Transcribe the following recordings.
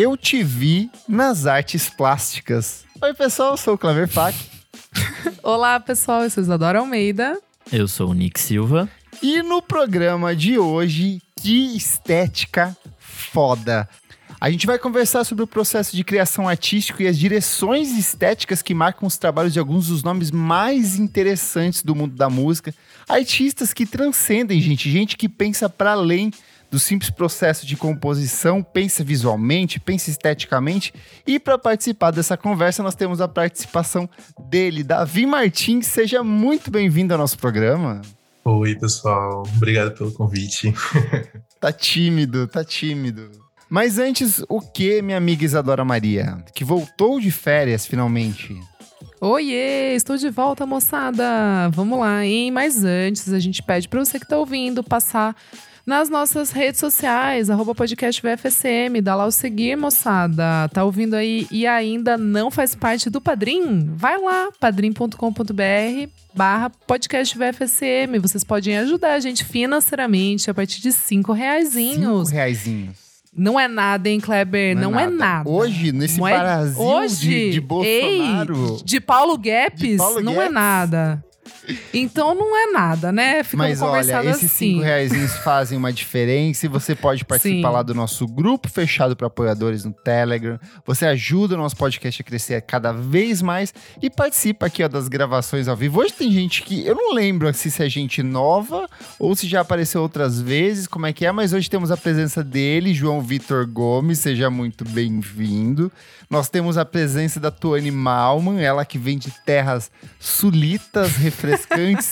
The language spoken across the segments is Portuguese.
Eu te vi nas artes plásticas. Oi, pessoal, eu sou o Claver Fac. Olá, pessoal, eu sou Isadora Almeida. Eu sou o Nick Silva. E no programa de hoje, que estética foda. A gente vai conversar sobre o processo de criação artístico e as direções estéticas que marcam os trabalhos de alguns dos nomes mais interessantes do mundo da música. Artistas que transcendem, gente, gente que pensa para além do simples processo de composição, pensa visualmente, pensa esteticamente. E para participar dessa conversa, nós temos a participação dele, Davi Martins. Seja muito bem-vindo ao nosso programa. Oi, pessoal. Obrigado pelo convite. tá tímido, tá tímido. Mas antes, o que, minha amiga Isadora Maria? Que voltou de férias finalmente. Oiê, estou de volta, moçada. Vamos lá, hein? Mas antes, a gente pede para você que está ouvindo passar nas nossas redes sociais, arroba podcast VFSM, dá lá o seguir, moçada. Tá ouvindo aí e ainda não faz parte do Padrim? Vai lá, padrim.com.br barra podcast VFSM. Vocês podem ajudar a gente financeiramente a partir de cinco reaisinhos. Cinco reaisinhos. Não é nada, hein, Kleber? Não, é não é, nada. é, nada. Hoje, nesse é... Brasil Hoje, de, de Bolsonaro... Ei, de Paulo Guedes, não é Guedes. é nada. Então não é nada, né? Ficou Mas olha, esses assim. cinco reais fazem uma diferença e você pode participar Sim. lá do nosso grupo fechado para apoiadores no Telegram. Você ajuda o nosso podcast a crescer cada vez mais e participa aqui ó, das gravações ao vivo. Hoje tem gente que eu não lembro se é gente nova ou se já apareceu outras vezes, como é que é, mas hoje temos a presença dele, João Vitor Gomes, seja muito bem-vindo. Nós temos a presença da Tuane Malman, ela que vem de terras sulitas, refrescantes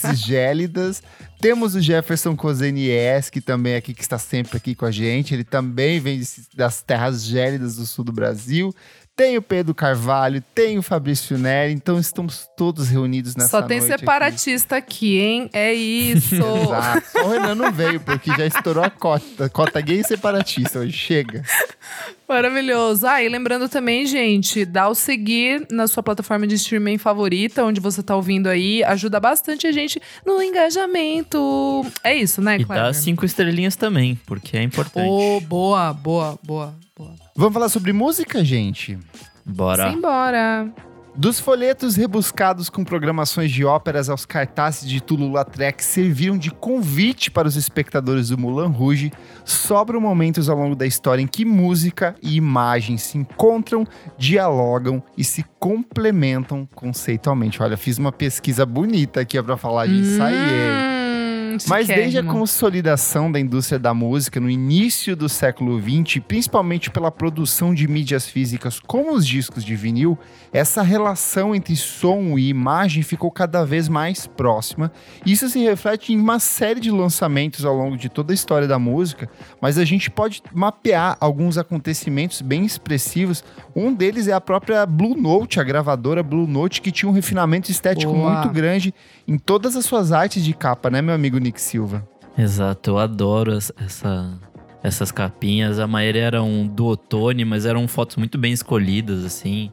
e gélidas. Temos o Jefferson Cozenies, que também é aqui que está sempre aqui com a gente. Ele também vem das terras gélidas do sul do Brasil. Tem o Pedro Carvalho, tem o Fabrício Neri, então estamos todos reunidos nessa Só tem separatista aqui. aqui. hein? É isso. Exato. Só o Renan não veio, porque já estourou a cota. Cota gay e separatista hoje. Chega. Maravilhoso. Ah, e lembrando também, gente, dá o seguir na sua plataforma de streaming favorita, onde você tá ouvindo aí. Ajuda bastante a gente no engajamento. É isso, né, Cleber? E dá cinco estrelinhas também, porque é importante. Oh, boa, boa, boa, boa. Vamos falar sobre música, gente? Bora. Simbora. Dos folhetos rebuscados com programações de óperas aos cartazes de Tulu-Lautrec serviram de convite para os espectadores do Moulin Rouge, sobram momentos ao longo da história em que música e imagem se encontram, dialogam e se complementam conceitualmente. Olha, fiz uma pesquisa bonita aqui para falar disso hum. aí. Mas desde a consolidação da indústria da música no início do século XX, principalmente pela produção de mídias físicas como os discos de vinil, essa relação entre som e imagem ficou cada vez mais próxima. Isso se reflete em uma série de lançamentos ao longo de toda a história da música, mas a gente pode mapear alguns acontecimentos bem expressivos. Um deles é a própria Blue Note, a gravadora Blue Note, que tinha um refinamento estético Boa. muito grande em todas as suas artes de capa, né, meu amigo Nick Silva. Exato, eu adoro essa, essas capinhas. A maioria eram do Otone, mas eram fotos muito bem escolhidas, assim.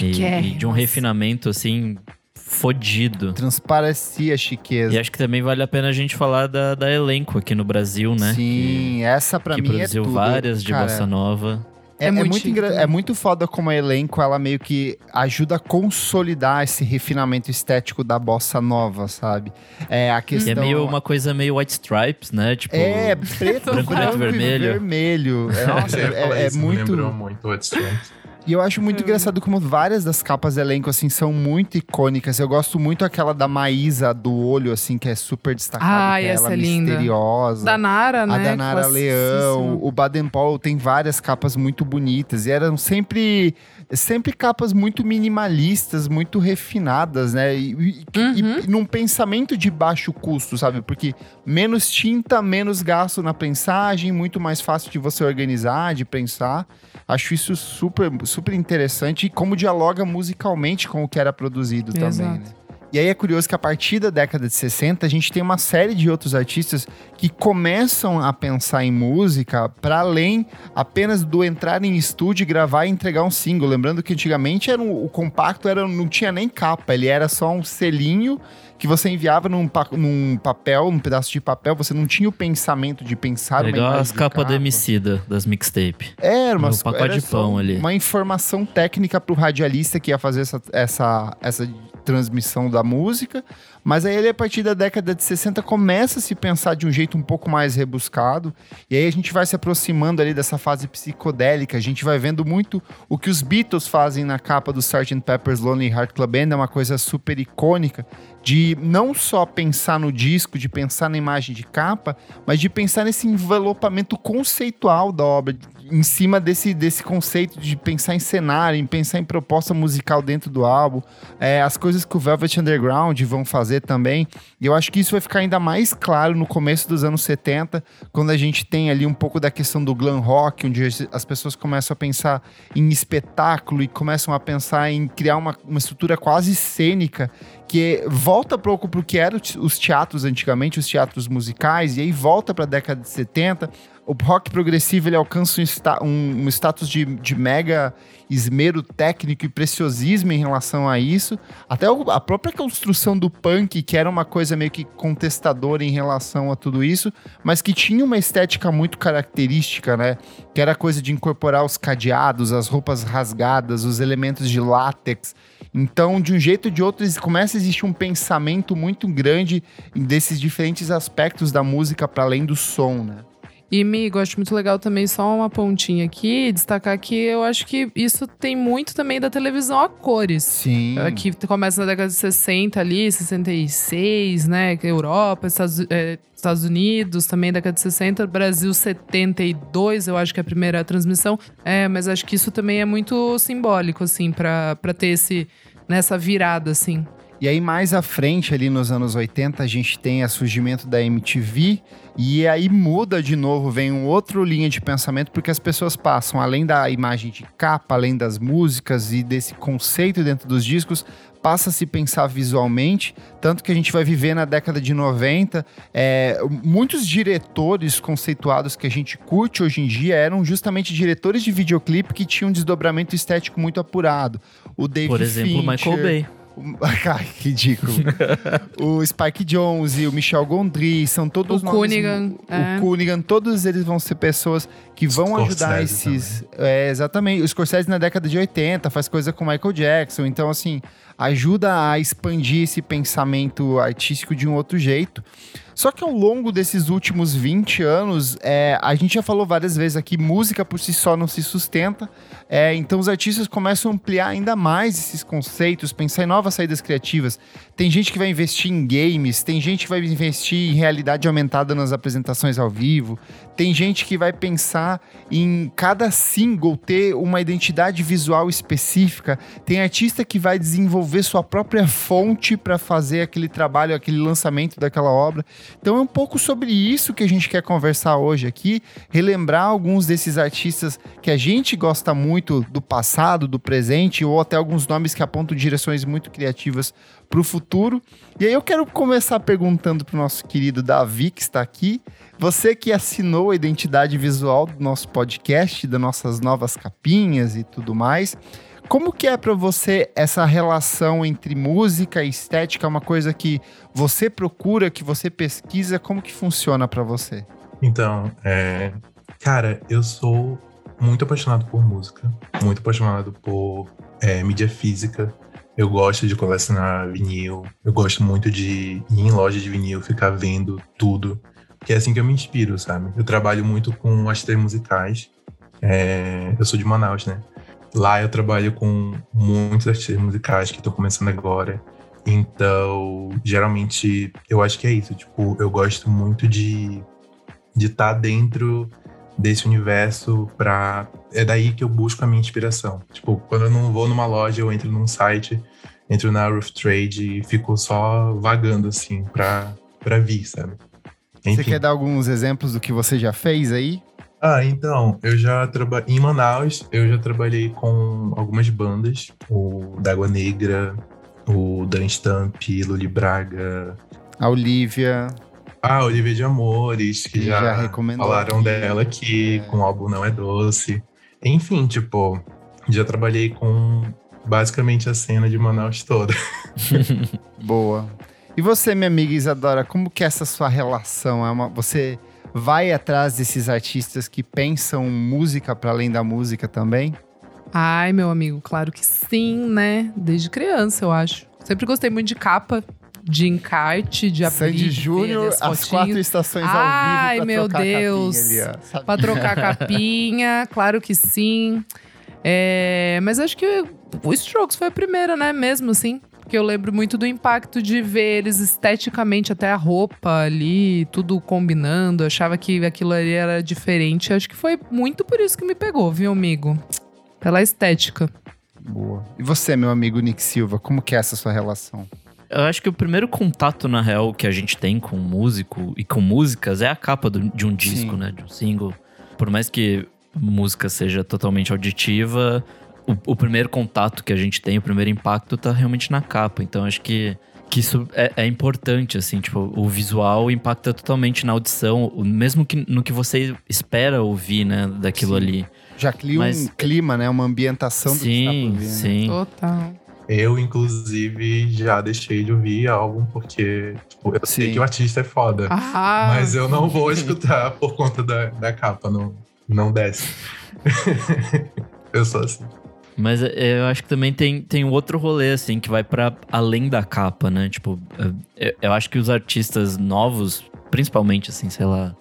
E, e, de um refinamento, assim, fodido. Transparecia chiqueza. E acho que também vale a pena a gente falar da, da elenco aqui no Brasil, né? Sim, que, essa pra mim é produziu várias de Cara, bossa nova. É, é, muito, é, muito é muito foda como a elenco ela meio que ajuda a consolidar esse refinamento estético da bossa nova, sabe? É a questão. E é meio uma coisa meio White Stripes, né? Tipo, é, preto, branco, branco, vermelho. vermelho. É, nossa, é, é, muito. lembrou muito White Stripes. E eu acho muito hum. engraçado como várias das capas do elenco, assim, são muito icônicas. Eu gosto muito aquela da Maísa do olho, assim, que é super destacada. Ah, essa ela é linda. misteriosa. Da Nara, né? A da Nara Leão. O Baden Paul tem várias capas muito bonitas. E eram sempre sempre capas muito minimalistas, muito refinadas, né? E, e, uhum. e, num pensamento de baixo custo, sabe? Porque menos tinta, menos gasto na prensagem, muito mais fácil de você organizar, de pensar. Acho isso super, super interessante e como dialoga musicalmente com o que era produzido Exato. também, né? E aí é curioso que a partir da década de 60 a gente tem uma série de outros artistas que começam a pensar em música para além apenas do entrar em estúdio, gravar e entregar um single. Lembrando que antigamente era um, o compacto era, não tinha nem capa, ele era só um selinho que você enviava num, num papel, num pedaço de papel, você não tinha o pensamento de pensar é igual as capas do Emicida, das mixtape. Era, uma um pacote era de pão ali. Uma informação técnica pro radialista que ia fazer essa, essa, essa transmissão da música, mas aí ele, a partir da década de 60, começa a se pensar de um jeito um pouco mais rebuscado, e aí a gente vai se aproximando ali dessa fase psicodélica, a gente vai vendo muito o que os Beatles fazem na capa do Sgt. Pepper's Lonely Heart Club Band, é uma coisa super icônica, de não só pensar no disco, de pensar na imagem de capa, mas de pensar nesse envelopamento conceitual da obra, em cima desse, desse conceito de pensar em cenário, em pensar em proposta musical dentro do álbum, é, as coisas que o Velvet Underground vão fazer também. E eu acho que isso vai ficar ainda mais claro no começo dos anos 70, quando a gente tem ali um pouco da questão do glam rock, onde as pessoas começam a pensar em espetáculo e começam a pensar em criar uma, uma estrutura quase cênica que volta pouco para o que eram os teatros antigamente, os teatros musicais, e aí volta para a década de 70 o rock progressivo ele alcança um, um, um status de, de, mega esmero técnico e preciosismo em relação a isso. Até a própria construção do punk, que era uma coisa meio que contestadora em relação a tudo isso, mas que tinha uma estética muito característica, né? Que era a coisa de incorporar os cadeados, as roupas rasgadas, os elementos de látex. Então, de um jeito ou de outro, começa a existir um pensamento muito grande desses diferentes aspectos da música para além do som, né? E, amigo, acho muito legal também, só uma pontinha aqui, destacar que eu acho que isso tem muito também da televisão a cores. Sim. É, que começa na década de 60 ali, 66, né? Europa, Estados, é, Estados Unidos, também década de 60, Brasil 72, eu acho que é a primeira transmissão. É, mas acho que isso também é muito simbólico, assim, para ter esse, nessa virada, assim. E aí, mais à frente, ali nos anos 80, a gente tem o surgimento da MTV. E aí muda de novo, vem um outro linha de pensamento, porque as pessoas passam, além da imagem de capa, além das músicas e desse conceito dentro dos discos, passa a se pensar visualmente, tanto que a gente vai viver na década de 90. É, muitos diretores conceituados que a gente curte hoje em dia eram justamente diretores de videoclipe que tinham um desdobramento estético muito apurado. O David Por exemplo, Fincher, Michael Bay. Ai, que ridículo. o Spike Jones e o Michel Gondry são todos o Cunningham, o é. Cunningham, todos eles vão ser pessoas que vão Scorsese ajudar esses. É, exatamente. O Scorsese na década de 80 faz coisa com Michael Jackson, então assim ajuda a expandir esse pensamento artístico de um outro jeito. Só que ao longo desses últimos 20 anos, é, a gente já falou várias vezes aqui, música por si só não se sustenta. É, então os artistas começam a ampliar ainda mais esses conceitos, pensar em novas saídas criativas. Tem gente que vai investir em games, tem gente que vai investir em realidade aumentada nas apresentações ao vivo, tem gente que vai pensar em cada single ter uma identidade visual específica, tem artista que vai desenvolver sua própria fonte para fazer aquele trabalho, aquele lançamento daquela obra. Então é um pouco sobre isso que a gente quer conversar hoje aqui, relembrar alguns desses artistas que a gente gosta muito do passado, do presente, ou até alguns nomes que apontam direções muito criativas para o futuro. E aí eu quero começar perguntando para o nosso querido Davi, que está aqui. Você que assinou a identidade visual do nosso podcast, das nossas novas capinhas e tudo mais. Como que é para você essa relação entre música e estética? É uma coisa que você procura, que você pesquisa? Como que funciona para você? Então, é... cara, eu sou muito apaixonado por música, muito apaixonado por é, mídia física. Eu gosto de colecionar vinil, eu gosto muito de ir em loja de vinil, ficar vendo tudo, que é assim que eu me inspiro, sabe? Eu trabalho muito com as três musicais. É... eu sou de Manaus, né? Lá eu trabalho com muitos artistas musicais que estão começando agora. Então, geralmente, eu acho que é isso. Tipo, eu gosto muito de de estar tá dentro desse universo para é daí que eu busco a minha inspiração. Tipo, quando eu não vou numa loja, eu entro num site, entro na Roof Trade e fico só vagando assim para para vir, sabe? Enfim. Você quer dar alguns exemplos do que você já fez aí? Ah, então, eu já trabalhei em Manaus, eu já trabalhei com algumas bandas, o D'Água Negra, o Dan Stamp, Luli Braga. A Olivia. Ah, Olivia de Amores, que, já, já falaram aqui. dela aqui, é. com o álbum Não É Doce. Enfim, tipo, já trabalhei com basicamente a cena de Manaus toda. Boa. E você, minha amiga Isadora, como que é essa sua relação? É uma, você vai atrás desses artistas que pensam música para além da música também? Ai, meu amigo, claro que sim, né? Desde criança, eu acho. Sempre gostei muito de capa, de encarte, de abrir. Sandy Júnior, as quatro estações Ai, ao vivo Ai, meu Deus. Pra trocar capinha, claro que sim. É, mas acho que o Strokes foi a primeira, né? Mesmo assim. Porque eu lembro muito do impacto de ver eles esteticamente, até a roupa ali, tudo combinando. Eu achava que aquilo ali era diferente. Acho que foi muito por isso que me pegou, viu, amigo? Pela estética. Boa. E você, meu amigo Nick Silva, como que é essa sua relação? Eu acho que o primeiro contato, na real, que a gente tem com músico e com músicas é a capa do, de um disco, Sim. né? De um single. Por mais que música seja totalmente auditiva, o, o, primeiro contato que a gente tem, o primeiro impacto, tá realmente na capa. Então acho que, que isso é, é importante, assim, tipo, o visual impacta totalmente na audição, mesmo que no que você espera ouvir, né, daquilo sim. ali. Já cria Mas, um clima, né? Uma ambientação sim, do que tá por ouvir, Sim, né? Total. Eu, inclusive, já deixei de ouvir álbum porque tipo, eu Sim. sei que o artista é foda. Ah. Mas eu não vou escutar por conta da, da capa, não, não desce. eu sou assim. Mas é, eu acho que também tem, tem outro rolê, assim, que vai para além da capa, né? Tipo, é, eu acho que os artistas novos, principalmente, assim, sei lá,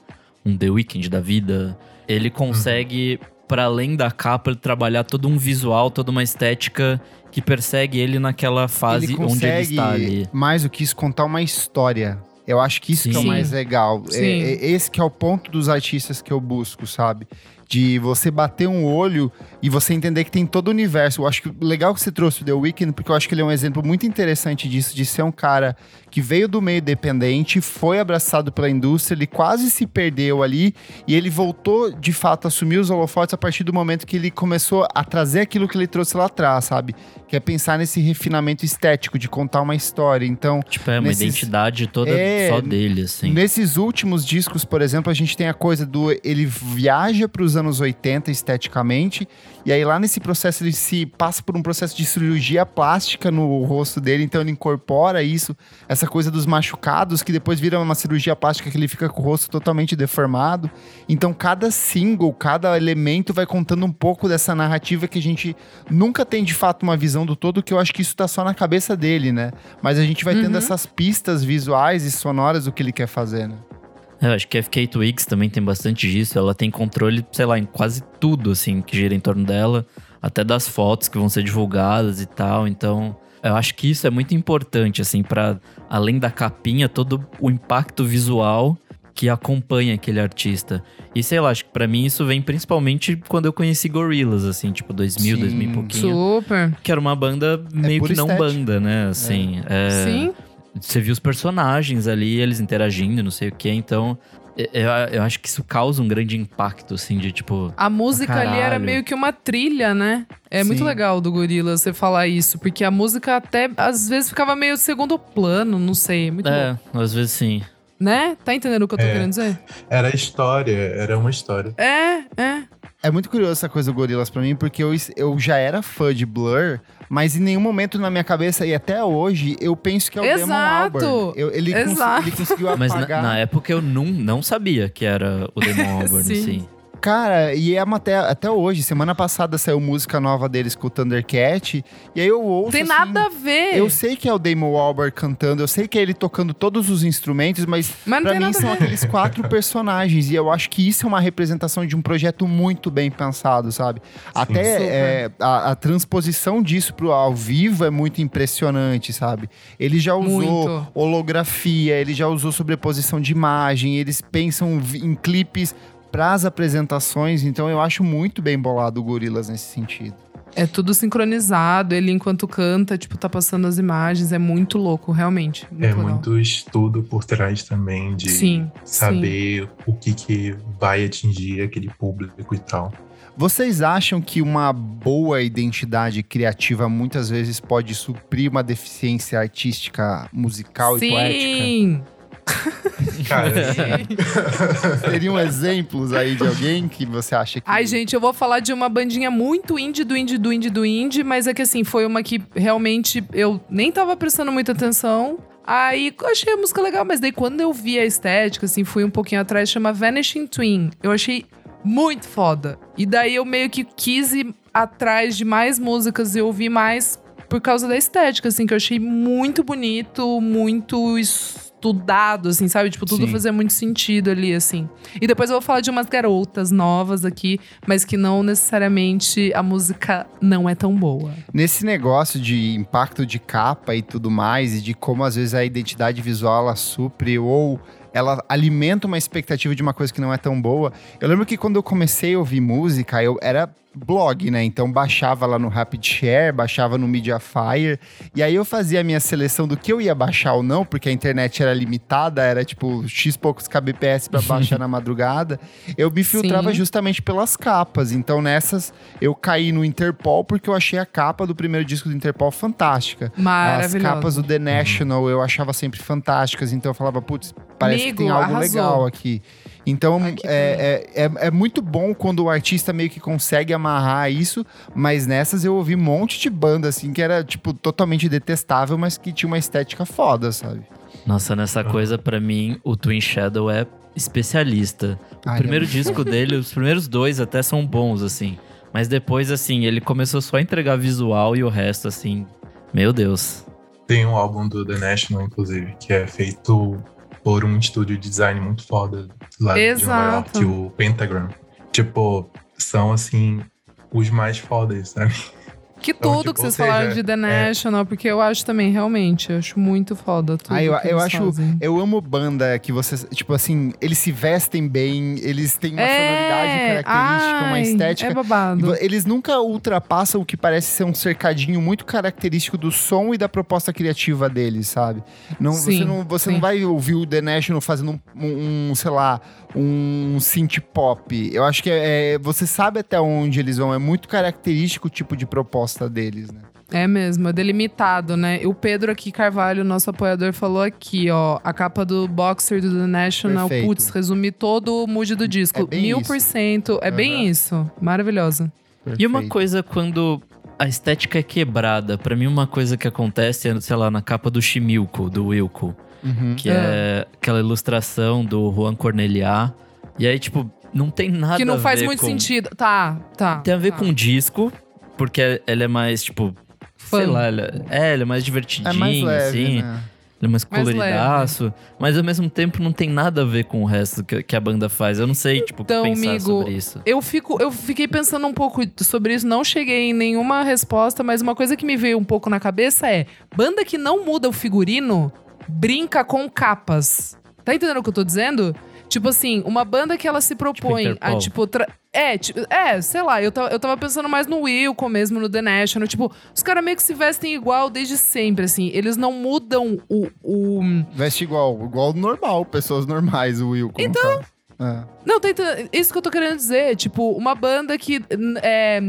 um The Weeknd da vida, ele consegue, uhum. para além da capa, trabalhar todo um visual, toda uma estética que persegue ele naquela fase ele onde ele está ali. Mais do que isso, contar uma história. Eu acho que isso que é o mais legal. É, é, esse que é o ponto dos artistas que eu busco, sabe? De você bater um olho e você entender que tem todo o universo. Eu acho que legal que você trouxe o The Weeknd, porque eu acho que ele é um exemplo muito interessante disso, de ser um cara que veio do meio dependente, foi abraçado pela indústria, ele quase se perdeu ali e ele voltou de fato a assumir os holofotes a partir do momento que ele começou a trazer aquilo que ele trouxe lá atrás, sabe? Que é pensar nesse refinamento estético, de contar uma história. Então. Tipo, é uma nesses, identidade toda é, só dele, assim. Nesses últimos discos, por exemplo, a gente tem a coisa do. Ele viaja para os anos 80 esteticamente, e aí lá nesse processo ele se passa por um processo de cirurgia plástica no rosto dele, então ele incorpora isso, essa coisa dos machucados, que depois vira uma cirurgia plástica que ele fica com o rosto totalmente deformado. Então cada single, cada elemento vai contando um pouco dessa narrativa que a gente nunca tem de fato uma visão do todo, que eu acho que isso tá só na cabeça dele, né? Mas a gente vai uhum. tendo essas pistas visuais e sonoras do que ele quer fazer, né? Eu acho que a FK Twigs também tem bastante disso. Ela tem controle, sei lá, em quase tudo, assim, que gira em torno dela. Até das fotos que vão ser divulgadas e tal. Então, eu acho que isso é muito importante, assim, para além da capinha, todo o impacto visual que acompanha aquele artista. E sei lá, acho que pra mim isso vem principalmente quando eu conheci Gorillaz, assim, tipo 2000, Sim, 2000 e pouquinho. Super. Que era uma banda é meio é que não estética. banda, né? Assim, é. É... Sim você viu os personagens ali, eles interagindo, não sei o que, então. Eu, eu acho que isso causa um grande impacto, assim, de tipo. A música ali era meio que uma trilha, né? É Sim. muito legal do Gorila você falar isso, porque a música até às vezes ficava meio segundo plano, não sei. Muito é, bom. às vezes sim. Né? Tá entendendo o que eu tô é, querendo dizer? Era história, era uma história. É, é. É muito curioso essa coisa do Gorillaz pra mim, porque eu, eu já era fã de Blur, mas em nenhum momento na minha cabeça, e até hoje, eu penso que é o Exato. Damon Albarn. Eu, ele, Exato. Cons ele conseguiu apagar. Mas na, na, época eu não, não sabia que era o Damon Albarn, Sim. assim. Cara, e é até, até hoje. Semana passada saiu música nova deles com o Thundercat. E aí eu ouço. Tem assim, nada a ver. Eu sei que é o Damon Albarn cantando, eu sei que é ele tocando todos os instrumentos, mas, mas pra mim são aqueles quatro personagens. E eu acho que isso é uma representação de um projeto muito bem pensado, sabe? Sim, até é, a, a, transposição disso pro ao vivo é muito impressionante, sabe? Ele já usou muito. holografia, ele já usou sobreposição de imagem, eles pensam em clipes para as apresentações, então eu acho muito bem bolado o Gorilas nesse sentido. É tudo sincronizado, ele enquanto canta, tipo, tá passando as imagens, é muito louco, realmente. Muito é legal. muito estudo por trás também de sim, saber sim. o que, que vai atingir aquele público e tal. Vocês acham que uma boa identidade criativa muitas vezes pode suprir uma deficiência artística, musical Sim. e poética? Sim! Cara, Teriam exemplos aí de alguém que você acha que. Ai, gente, eu vou falar de uma bandinha muito indie do indie do indie do indie, mas é que assim, foi uma que realmente eu nem tava prestando muita atenção. Aí eu achei a música legal, mas daí quando eu vi a estética, assim, fui um pouquinho atrás, chama Vanishing Twin. Eu achei muito foda. E daí eu meio que quis ir atrás de mais músicas e ouvir mais por causa da estética, assim, que eu achei muito bonito, muito estudado, assim, sabe? Tipo, tudo Sim. fazia muito sentido ali, assim. E depois eu vou falar de umas garotas novas aqui, mas que não necessariamente a música não é tão boa. Nesse negócio de impacto de capa e tudo mais, e de como às vezes a identidade visual ela supre ou ela alimenta uma expectativa de uma coisa que não é tão boa. Eu lembro que quando eu comecei a ouvir música, eu era blog, né? Então baixava lá no Rapid Share, baixava no Mediafire, e aí eu fazia a minha seleção do que eu ia baixar ou não, porque a internet era limitada, era tipo X poucos kbps para baixar na madrugada. Eu me filtrava Sim. justamente pelas capas. Então nessas eu caí no Interpol porque eu achei a capa do primeiro disco do Interpol fantástica. As capas do The National eu achava sempre fantásticas, então eu falava, putz, parece Amigo, que tem algo arrasou. legal aqui. Então Ai, é, é, é, é muito bom quando o artista meio que consegue amarrar isso, mas nessas eu ouvi um monte de banda assim que era tipo totalmente detestável, mas que tinha uma estética foda, sabe? Nossa, nessa coisa, pra mim, o Twin Shadow é especialista. O Ai, primeiro é- disco dele, os primeiros dois até são bons, assim. Mas depois, assim, ele começou só a entregar visual e o resto, assim. Meu Deus. tem um álbum do The National, inclusive, que é feito por um estúdio de design muito foda lá de Nova Exato. York, o Pentagram. Tipo, são assim os mais fodas, sabe? Que Então, tudo tipo, que vocês ou seja, falaram de The é- National, porque eu acho também, realmente, eu acho muito foda tudo Ah, eu, eu acho. fazem. Eu amo banda que vocês. Tipo assim, eles se vestem bem, eles têm uma sonoridade característica, uma ai, estética. É babado. Eles nunca ultrapassam o que parece ser um cercadinho muito característico do som e da proposta criativa deles, sabe? Não, você Sim, não, você sim. não vai ouvir o The National fazendo um, um, um, sei lá, um synth pop. Eu acho que é, é- você sabe até onde eles vão. É muito característico o tipo de proposta deles, né? É mesmo, é delimitado, né? E o Pedro aqui, Carvalho, nosso apoiador, falou aqui, ó. A capa do Boxer do The National, Perfeito. putz, resumir todo o mood do disco. É bem Mil por cento. É bem isso. Maravilhosa. E uma coisa quando a estética é quebrada, pra mim uma coisa que acontece é, sei lá, na capa do Chimilco, do Wilco, Uhum. que é aquela ilustração do Juan Corneliá. E aí, tipo, não tem nada que não a faz ver muito com... sentido. Tá, tá. Tem a ver tá. com o disco, porque ela é mais, tipo, sei Fã. lá, ela, é, ela é mais divertidinha, É mais leve, assim. né? Ele é mais Mais coloridaço. Mas ao mesmo tempo não tem nada a ver com o resto que, que a banda faz. Eu não sei, tipo, o que Então, pensar amigo, sobre isso. Eu, fico, eu fiquei pensando um pouco sobre isso, não cheguei em nenhuma resposta, mas uma coisa que me veio um pouco na cabeça é: banda que não muda o figurino brinca com capas. Tá entendendo o que eu tô dizendo? Tipo assim, uma banda que ela se propõe a, Interpol. tipo, tra- é, tipo, é, sei lá, eu, ta- eu tava pensando mais no Wilco mesmo, no The National. Tipo, os caras meio que se vestem igual desde sempre, assim. Eles não mudam o- o Veste igual, igual normal, pessoas normais, o Will. Então. Não, tá entendendo? Isso que eu tô querendo dizer. Tipo, uma banda que, é,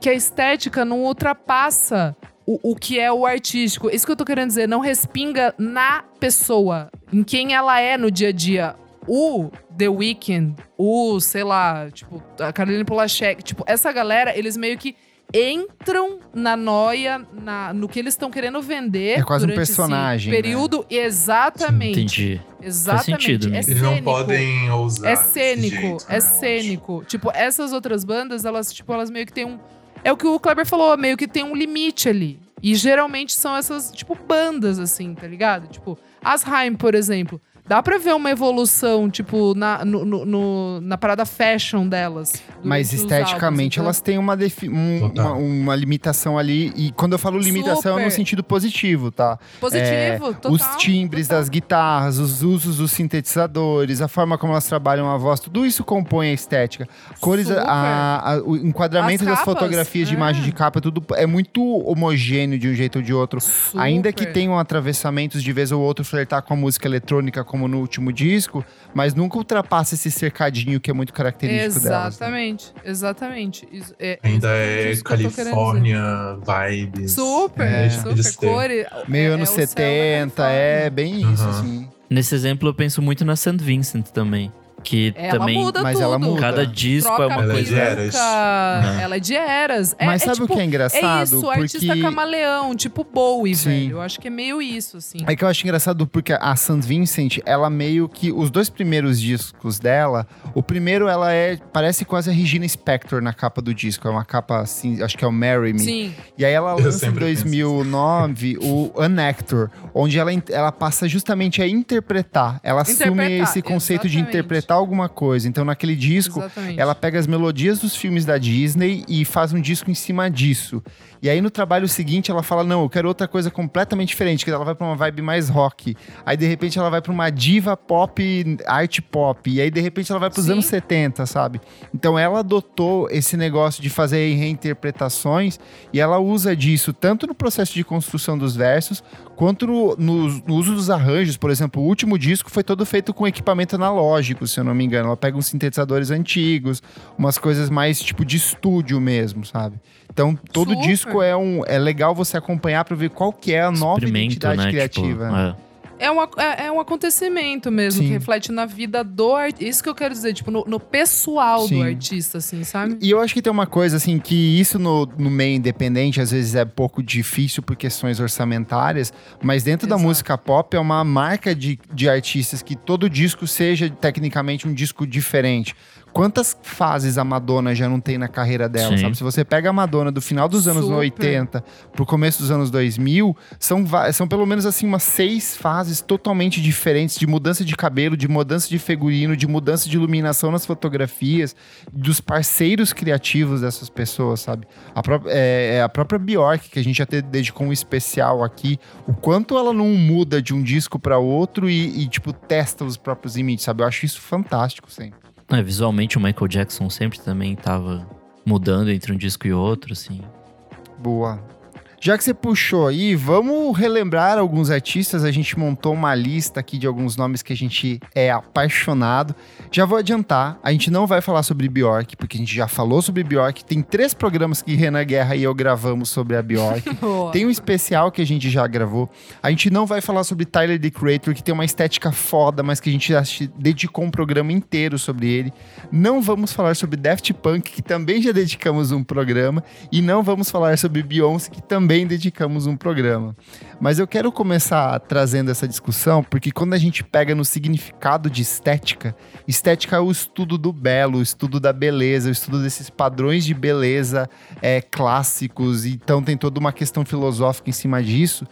que a estética não ultrapassa o, o que é o artístico. Isso que eu tô querendo dizer. Não respinga na pessoa, em quem ela é no dia a dia. O The Weeknd, o, sei lá, tipo, a Caroline Polachek, tipo, essa galera, eles meio que entram na noia, na, no que eles estão querendo vender. É quase um personagem, né? Período, exatamente. Entendi. Exatamente. sentido, é amigo. Eles não podem ousar. É desse cênico, jeito, é né, cênico. Tipo, essas outras bandas, elas, tipo, elas meio que têm um. É o que o Kleber falou, meio que tem um limite ali. E geralmente são essas, tipo, bandas, assim, tá ligado? Tipo, as Haim, por exemplo. Dá pra ver uma evolução, tipo, na, no, no- no- na parada fashion delas. Mas esteticamente álbuns, elas têm uma, defi- um- uma, uma limitação ali. E quando eu falo limitação, é no Super. sentido positivo, tá? então. Positivo, total. os timbres total. das guitarras, os usos dos sintetizadores, a forma como elas trabalham a voz, tudo isso compõe a estética. Cores, Super. a- a- o enquadramento As das capas, fotografias de é. imagem de capa, tudo é muito homogêneo de um jeito ou de outro. Super. Ainda que tenham atravessamentos de vez ou outro flertar com a música eletrônica, como no último disco, mas nunca ultrapassa esse cercadinho que é muito característico delas. né? Exatamente, exatamente. Isso- é- Ainda exatamente é isso Califórnia, vibes. Super, É, super. eles têm. Cores. Meio é- anos é da 70, Califórnia. é bem isso, Uhum. assim. Nesse exemplo, eu penso muito na St. Vincent também. Que Ela também. muda Mas tudo. ela muda. Cada disco Troca é uma Ela é coisa. de eras. Né? Ela é de eras. É, Mas é sabe o tipo- que é É engraçado? isso, artista porque... camaleão, tipo Bowie, Sim. velho. Eu acho que é meio isso, assim. É que eu acho engraçado porque a St. Vincent, ela meio que. Os dois primeiros discos dela, o primeiro ela é. Parece quase a Regina Spector na capa do disco. É uma capa assim, acho que é o Marry Me. Sim. E aí ela lança em sempre penso 2009 o Unactor, onde ela, ela passa justamente a interpretar. Ela assume Interpretar, esse conceito de exatamente. Alguma coisa. Então, naquele disco, Exatamente. ela pega as melodias dos filmes da Disney e faz um disco em cima disso. E aí no trabalho seguinte ela fala: "Não, eu quero outra coisa completamente diferente", que ela vai pra uma vibe mais rock. Aí de repente ela vai pra uma diva pop, art pop. E aí de repente ela vai pros Sim. anos 70, sabe? Então ela adotou esse negócio de fazer reinterpretações e ela usa disso tanto no processo de construção dos versos quanto no, no- no uso dos arranjos. Por exemplo, o último disco foi todo feito com equipamento analógico, se eu não me engano. Ela pega uns sintetizadores antigos, umas coisas mais tipo de estúdio mesmo, sabe? Então, todo Super. disco é um é legal você acompanhar para ver qual que é a nova identidade né? criativa. Tipo, é. É um, é, é um acontecimento mesmo, Sim. que reflete na vida do artista. Isso que eu quero dizer, tipo, no, no pessoal Sim. do artista, assim, sabe? E eu acho que tem uma coisa, assim, que isso no, no meio independente às vezes é pouco difícil por questões orçamentárias, mas dentro da Exato. música pop é uma marca de, de artistas que todo disco seja tecnicamente um disco diferente. Quantas fases a Madonna já não tem na carreira dela, Sim. sabe? Se você pega a Madonna do final dos anos Super. 80 pro começo dos anos 2000, são, são pelo menos assim umas seis fases totalmente diferentes de mudança de cabelo, de mudança de figurino, de mudança de iluminação nas fotografias, dos parceiros criativos dessas pessoas, sabe? A, pró- é, é a própria Bjork, que a gente até dedicou um especial aqui, o quanto ela não muda de um disco para outro e, e, tipo, testa os próprios limites, sabe? Eu acho isso fantástico sempre. É, visualmente o Michael Jackson sempre também tava mudando entre um disco e outro, assim. Boa. Já que você puxou aí, vamos relembrar alguns artistas. A gente montou uma lista aqui de alguns nomes que a gente é apaixonado. Já vou adiantar, a gente não vai falar sobre Bjork, porque a gente já falou sobre Bjork. Tem três programas que Renan Guerra e eu gravamos sobre a Bjork. Tem um especial que a gente já gravou. A gente não vai falar sobre Tyler The Creator, que tem uma estética foda, mas que a gente já dedicou um programa inteiro sobre ele. Não vamos falar sobre Daft Punk, que também já dedicamos um programa. E não vamos falar sobre Beyoncé, que também dedicamos um programa. Mas eu quero começar trazendo essa discussão, porque quando a gente pega no significado de estética, estética é o estudo do belo, o estudo da beleza, o estudo desses padrões de beleza é, clássicos, então tem toda uma questão filosófica em cima disso.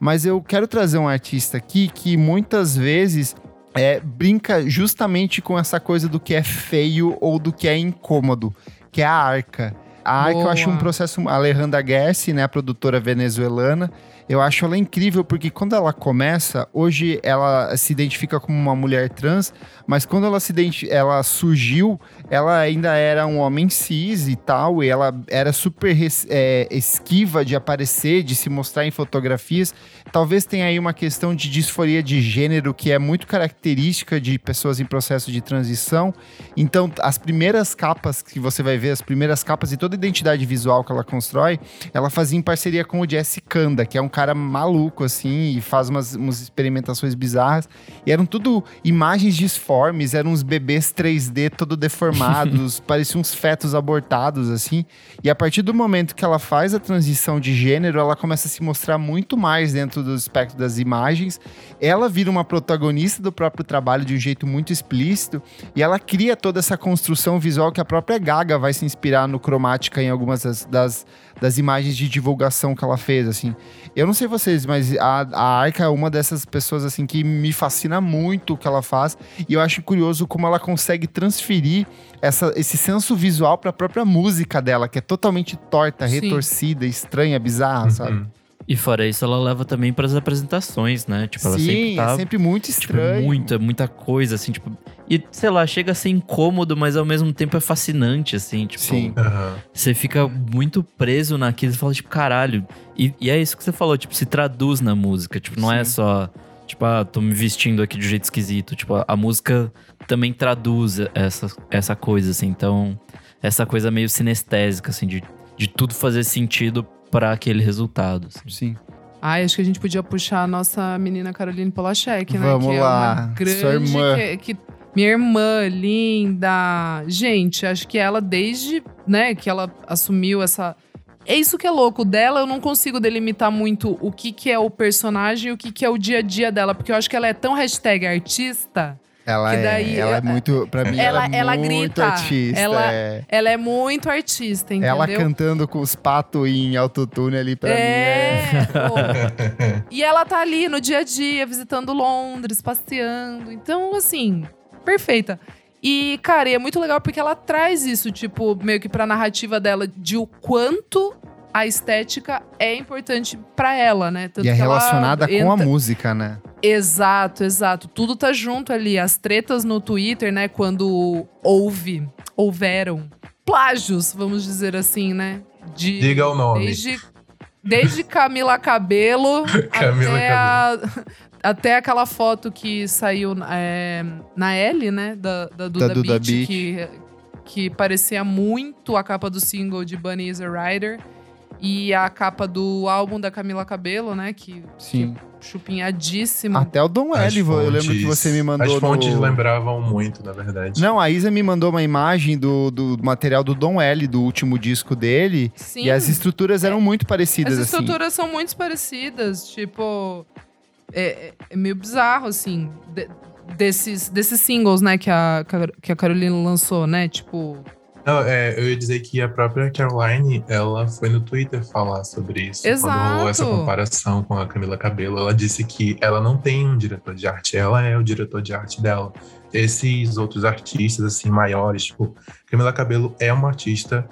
Mas eu quero trazer um artista aqui que muitas vezes é, brinca justamente com essa coisa do que é feio ou do que é incômodo, que é a arca. A arca eu Boa. acho um processo. Alejandra Guerci, né, a produtora venezuelana, eu acho ela incrível porque quando ela começa, hoje ela se identifica como uma mulher trans, mas quando ela se ela surgiu, ela ainda era um homem cis e tal, e ela era super é, esquiva de aparecer, de se mostrar em fotografias. Talvez tenha aí uma questão de disforia de gênero que é muito característica de pessoas em processo de transição. Então, as primeiras capas que você vai ver, as primeiras capas e toda a identidade visual que ela constrói, ela fazia em parceria com o Jesse Kanda, que é um cara maluco, assim, e faz umas, umas experimentações bizarras. E eram tudo imagens disformes, eram uns bebês 3D todo deformados, pareciam uns fetos abortados, assim. E a partir do momento que ela faz a transição de gênero, ela começa a se mostrar muito mais dentro do espectro das imagens. Ela vira uma protagonista do próprio trabalho de um jeito muito explícito. E ela cria toda essa construção visual que a própria Gaga vai se inspirar no Cromática em algumas das, das, das imagens de divulgação que ela fez, assim. Eu não sei vocês, mas a, a Arca é uma dessas pessoas, assim, que me fascina muito o que ela faz. E eu acho curioso como ela consegue transferir essa, esse senso visual para a própria música dela, que é totalmente torta, Sim. retorcida, estranha, bizarra, sabe? Uhum. E fora isso, ela leva também para as apresentações, né? Tipo, ela Sim, sempre tá, é sempre muito tipo, estranho. muita, muita coisa, assim, tipo. E, sei lá, chega a ser incômodo, mas ao mesmo tempo é fascinante, assim, tipo. Sim. Aham. Você fica muito preso naquilo e fala, tipo, caralho. E, e é isso que você falou, tipo, se traduz na música. Tipo, não é Sim. só, tipo, ah, tô me vestindo aqui de um jeito esquisito. Tipo, a, a música também traduz essa, essa coisa, assim. Então, essa coisa meio sinestésica, assim, de, de tudo fazer sentido para aquele resultado. assim. Sim. Ai, acho que a gente podia puxar a nossa menina Caroline Polachek, né? Vamos que É lá, uma grande, sua irmã. Que, que- minha irmã, linda. Gente, acho que ela, desde né, que ela assumiu essa. É isso que é louco. Dela, eu não consigo delimitar muito o que, que é o personagem e o que, que é o dia a dia dela. Porque eu acho que ela é tão hashtag artista. Ela, Que daí- é, ela é muito. Pra mim, ela, Ela- é ela muito grita. artista. Ela- é. Ela é muito artista, entendeu? Ela cantando com os patos em autotune ali pra mim é. É. E ela tá ali no dia a dia, visitando Londres, passeando. Então, assim, perfeita. E, cara, e é muito legal porque ela traz isso, tipo, meio que pra narrativa dela, de o quanto a estética é importante pra ela, né? Tanto E é que ela relacionada com a entra- música, né? Exato, exato. Tudo tá junto ali. As tretas no Twitter, né? Quando houve, houveram plágios, vamos dizer assim, né? De, Diga o nome. Desde, desde Camila Cabelo Camila até, a- até aquela foto que saiu é, na L, né? Da, da Duda, Duda Beat, Beat. Que, que parecia muito a capa do single de Bunny is a Rider. E a capa do álbum da Camila Cabelo, né? Que, Sim. que chupinhadíssimo. Até o Dom As L, eu lembro que fontes- você me mandou. As fontes no... lembravam muito, na verdade. Não, a Isa me mandou uma imagem do, do material do Dom L, do último disco dele. Sim. E as estruturas eram muito parecidas, As assim. estruturas são muito parecidas, tipo. É, é- é meio bizarro, assim. de- desses, desses singles, né, que a, que a Carolina lançou, né? Tipo. Não, é, eu ia dizer que a própria Caroline, ela foi no Twitter falar sobre isso. Exato. Quando essa comparação com a Camila Cabello, ela disse que ela não tem um diretor de arte, ela é o diretor de arte dela. Esses outros artistas, assim, maiores, tipo, Camila Cabello é uma artista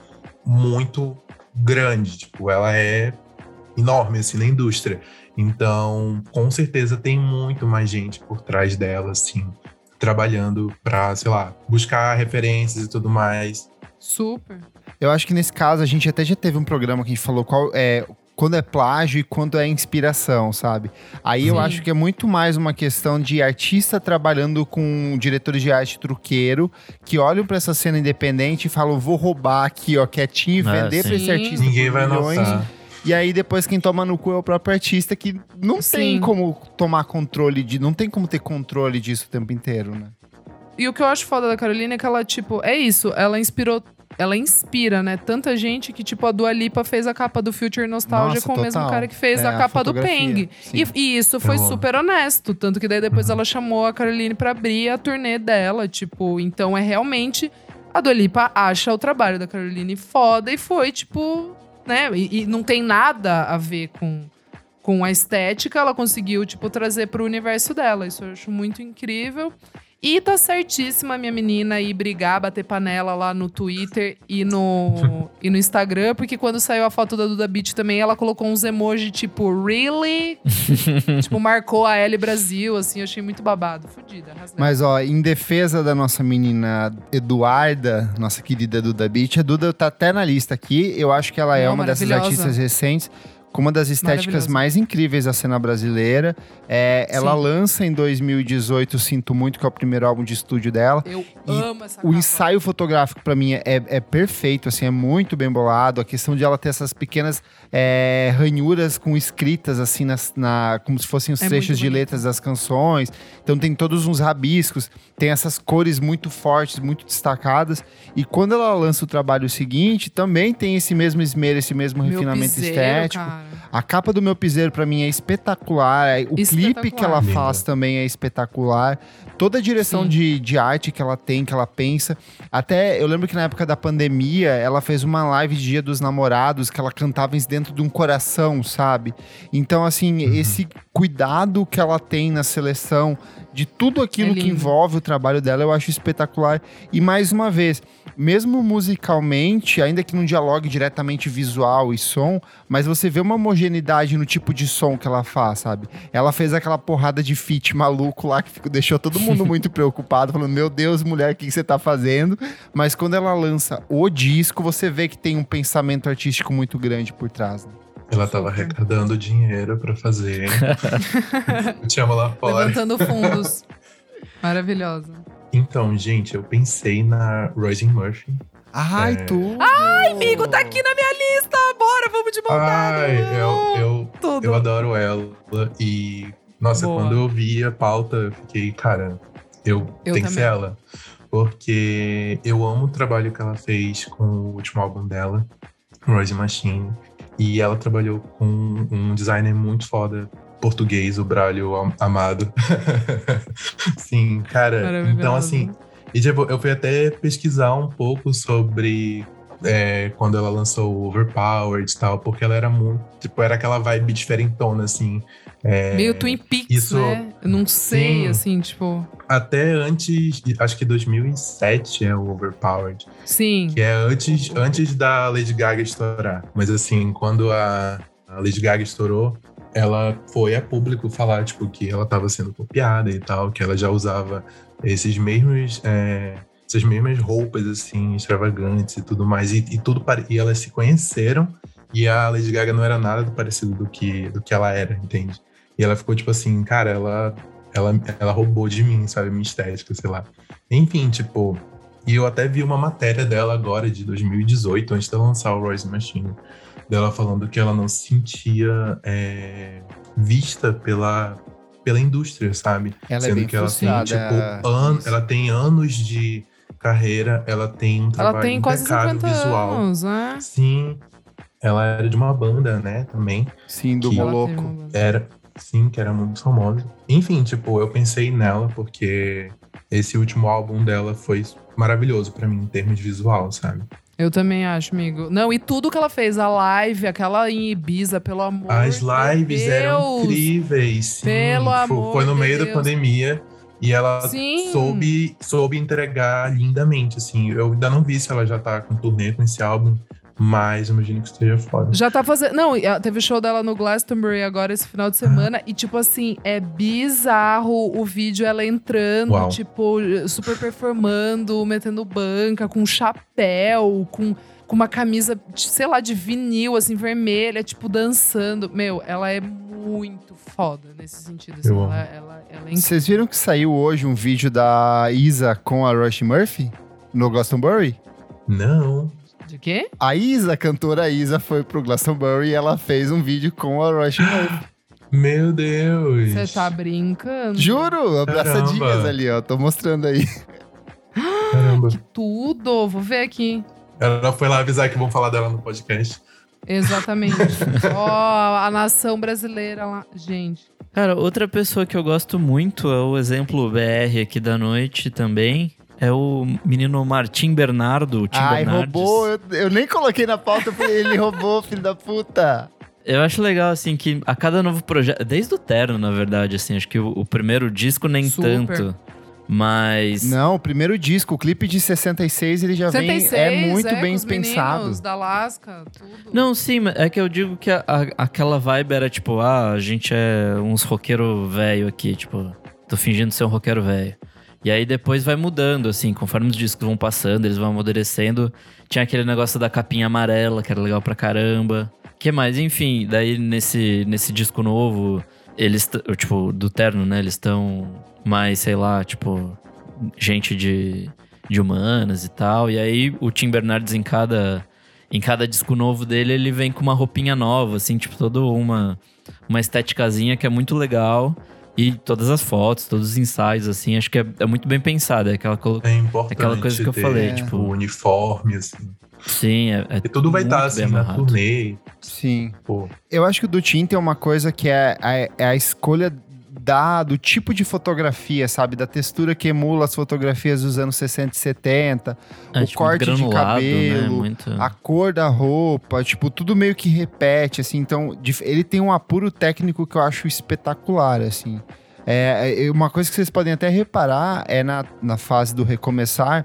muito grande, tipo, ela é enorme, assim, na indústria. Então, com certeza tem muito mais gente por trás dela, assim, trabalhando pra, sei lá, buscar referências e tudo mais. Super. Eu acho que nesse caso a gente até já teve um programa que a gente falou qual é quando é plágio e quando é inspiração, sabe? Aí eu Sim. acho que é muito mais uma questão de artista trabalhando com diretores de arte truqueiro que olham pra essa cena independente e falam: vou roubar aqui, ó, quietinho, e Ah, vender pra esse sim. artista Ninguém por vai milhões. notar. E aí depois quem toma no cu é o próprio artista que não tem Sim. como tomar controle de, não tem como ter controle disso o tempo inteiro, né? E o que eu acho foda da Carolina é que ela, tipo, é isso, ela inspirou. Ela inspira, né? Tanta gente que, tipo, a Dua Lipa fez a capa do Future Nostalgia Nossa, com o mesmo total. cara que fez É, a a capa do fotografia, Peng. E, e isso foi Eu super honesto. Tanto que daí depois Uhum. ela chamou a Caroline pra abrir a turnê dela. Tipo, então é realmente. A Dua Lipa acha o trabalho da Caroline foda e foi, tipo, né? E, e não tem nada a ver com, com a estética. Ela conseguiu, tipo, trazer pro universo dela. Isso eu acho muito incrível. E tá certíssima, minha menina, ir brigar, bater panela lá no Twitter e no, e no Instagram, porque quando saiu a foto da Duda Beat também, ela colocou uns emojis tipo, really? tipo, marcou a L Brasil, assim, eu achei muito babado. Fudida. Mas, ó, em defesa da nossa menina Eduarda, nossa querida Duda Beat, a Duda tá até na lista aqui. Eu acho que ela é Não, uma dessas artistas recentes com uma das estéticas mais incríveis da cena brasileira. É, ela lança em 2018 Sinto Muito, que é o primeiro álbum de estúdio dela. Eu e amo essa O capa. ensaio fotográfico, pra mim, é, é perfeito, assim, é muito bem bolado. A questão de ela ter essas pequenas é, ranhuras com escritas, assim, nas, na, como se fossem os É trechos de bonito. letras das canções. Então tem todos uns rabiscos, tem essas cores muito fortes, muito destacadas. E quando ela lança o trabalho seguinte, também tem esse mesmo esmero, esse mesmo Meu refinamento piseiro, estético. cara. A capa do meu piseiro, pra mim, é espetacular. É- O clipe que ela Lindo. faz também é espetacular. Toda a direção Sim. de, de arte que ela tem, que ela pensa. Até eu lembro que na época da pandemia, ela fez uma live de Dia dos Namorados que ela cantava isso dentro de um coração, sabe? Então, assim, Uhum. esse cuidado que ela tem na seleção de tudo aquilo É que envolve o trabalho dela, eu acho espetacular. E mais uma vez, mesmo musicalmente, ainda que não dialogue diretamente visual e som, mas você vê uma homogeneidade no tipo de som que ela faz, sabe? Ela fez aquela porrada de feat maluco lá que deixou todo mundo muito preocupado, falando: Meu Deus, mulher, o que você tá fazendo? Mas quando ela lança o disco, você vê que tem um pensamento artístico muito grande por trás. Né? Ela tava arrecadando dinheiro para fazer. Te amo lá fora. Levantando fundos. Maravilhosa. Então, gente, eu pensei na Roisin Murphy. Ai, é... tu! Ai, amigo, tá aqui na minha lista! Bora, vamos de montada! Ai, eu, eu, Tudo. eu adoro ela. E, nossa, Boa. quando eu vi a pauta, eu fiquei, cara, eu, eu tenho que ser ela. Porque eu amo o trabalho que ela fez com o último álbum dela, Rosie Machine. E ela trabalhou com um designer muito foda português, o Bralho amado. Sim, cara. Então, assim, e tipo, eu fui até pesquisar um pouco sobre é, quando ela lançou o Overpowered e tal, porque ela era muito, tipo, era aquela vibe diferentona, assim. É, Meio Twin Peaks, isso, né? Eu não sei, sim, assim, tipo... Até antes, acho que 2007 é o Overpowered. Sim. Que é antes, antes da Lady Gaga estourar. Mas assim, quando a, a Lady Gaga estourou, ela foi a público falar, tipo, que ela estava sendo copiada e tal, que ela já usava esses mesmos... É, essas mesmas roupas, assim, extravagantes e tudo mais. E, e tudo e elas se conheceram e a Lady Gaga não era nada do parecido do que, do que ela era, entende? E ela ficou tipo assim, cara, ela, ela, ela roubou de mim, sabe? Minha estética, sei lá. Enfim, tipo. E eu até vi uma matéria dela agora, de 2018, antes de lançar o Royce Machine, dela falando que ela não se sentia é, vista pela, pela indústria, sabe? Ela é Sendo é que ela tem, tipo, an ela tem anos de carreira, ela tem um trabalho ela tem quase 50 visual. Anos, né? Sim. Ela era de uma banda, né, também. Sim, do Moloco. Era, sim, que era muito famosa. Enfim, tipo, eu pensei nela porque esse último álbum dela foi maravilhoso para mim em termos de visual, sabe? Eu também acho, amigo. Não, e tudo que ela fez, a live, aquela em Ibiza, pelo amor As lives de eram incríveis, sim. Pelo amor Foi no meio de da pandemia e ela soube, soube entregar lindamente, assim. Eu ainda não vi se ela já tá com turnê com esse álbum, mas imagino que esteja foda. Já tá fazendo. Não, teve show dela no Glastonbury agora esse final de semana. Ah. E, tipo assim, é bizarro o vídeo ela entrando, Uau. tipo, super performando, metendo banca, com chapéu, com, com uma camisa, sei lá, de vinil, assim, vermelha, tipo, dançando. Meu, ela é muito foda nesse sentido. Assim, ela, ela, ela é Vocês viram que saiu hoje um vídeo da Isa com a Rush Murphy no Glastonbury? Não. De quê? A Isa, a cantora Isa, foi pro Glastonbury e ela fez um vídeo com a Rush. Meu Deus! Você tá brincando? Juro, abraçadinhas Caramba. ali, ó. Tô mostrando aí. Caramba. Que tudo! Vou ver aqui. Ela foi lá avisar que vão falar dela no podcast. Exatamente. Ó, oh, a nação brasileira lá. Gente. Cara, outra pessoa que eu gosto muito é o exemplo BR aqui da noite também, é o menino Martim Bernardo, o Tim Ai, Bernardes. roubou. Eu, eu, nem coloquei na pauta porque ele roubou, filho da puta. Eu acho legal, assim, que a cada novo projeto... Desde o Terno, na verdade, assim. Acho que o, o primeiro disco nem Super. tanto. Mas. Não, o primeiro disco, o clipe de 66, ele já 66, vem. É muito é, bem pensado. da Alaska, tudo. Não, sim, é que eu digo que a, a, aquela vibe era tipo, ah, a gente é uns roqueiro velho aqui, tipo, tô fingindo ser um roqueiro velho. E aí depois vai mudando, assim, conforme os discos vão passando, eles vão amadurecendo. Tinha aquele negócio da capinha amarela, que era legal pra caramba. que mais? Enfim, daí nesse, nesse disco novo, eles, tipo, do terno, né? Eles estão mais, sei lá, tipo, gente de, de humanas e tal. E aí o Tim Bernardes em cada, em cada disco novo dele, ele vem com uma roupinha nova, assim, tipo, toda uma, uma estéticazinha que é muito legal. E todas as fotos, todos os ensaios, assim, acho que é, é muito bem pensado. É aquela, é importante aquela coisa que eu falei, tipo. O uniforme, assim. Sim, é. é e tudo vai estar, assim, na turnê. Sim. Pô. Eu acho que o do Tim tem uma coisa que é, é, é a escolha da, do tipo de fotografia, sabe? Da textura que emula as fotografias dos anos 60 e 70, é, o tipo, corte de né? cabelo, né? muito... a cor da roupa, tipo, tudo meio que repete, assim. Então, ele tem um apuro técnico que eu acho espetacular, assim. É, é, uma coisa que vocês podem até reparar é na, na fase do recomeçar,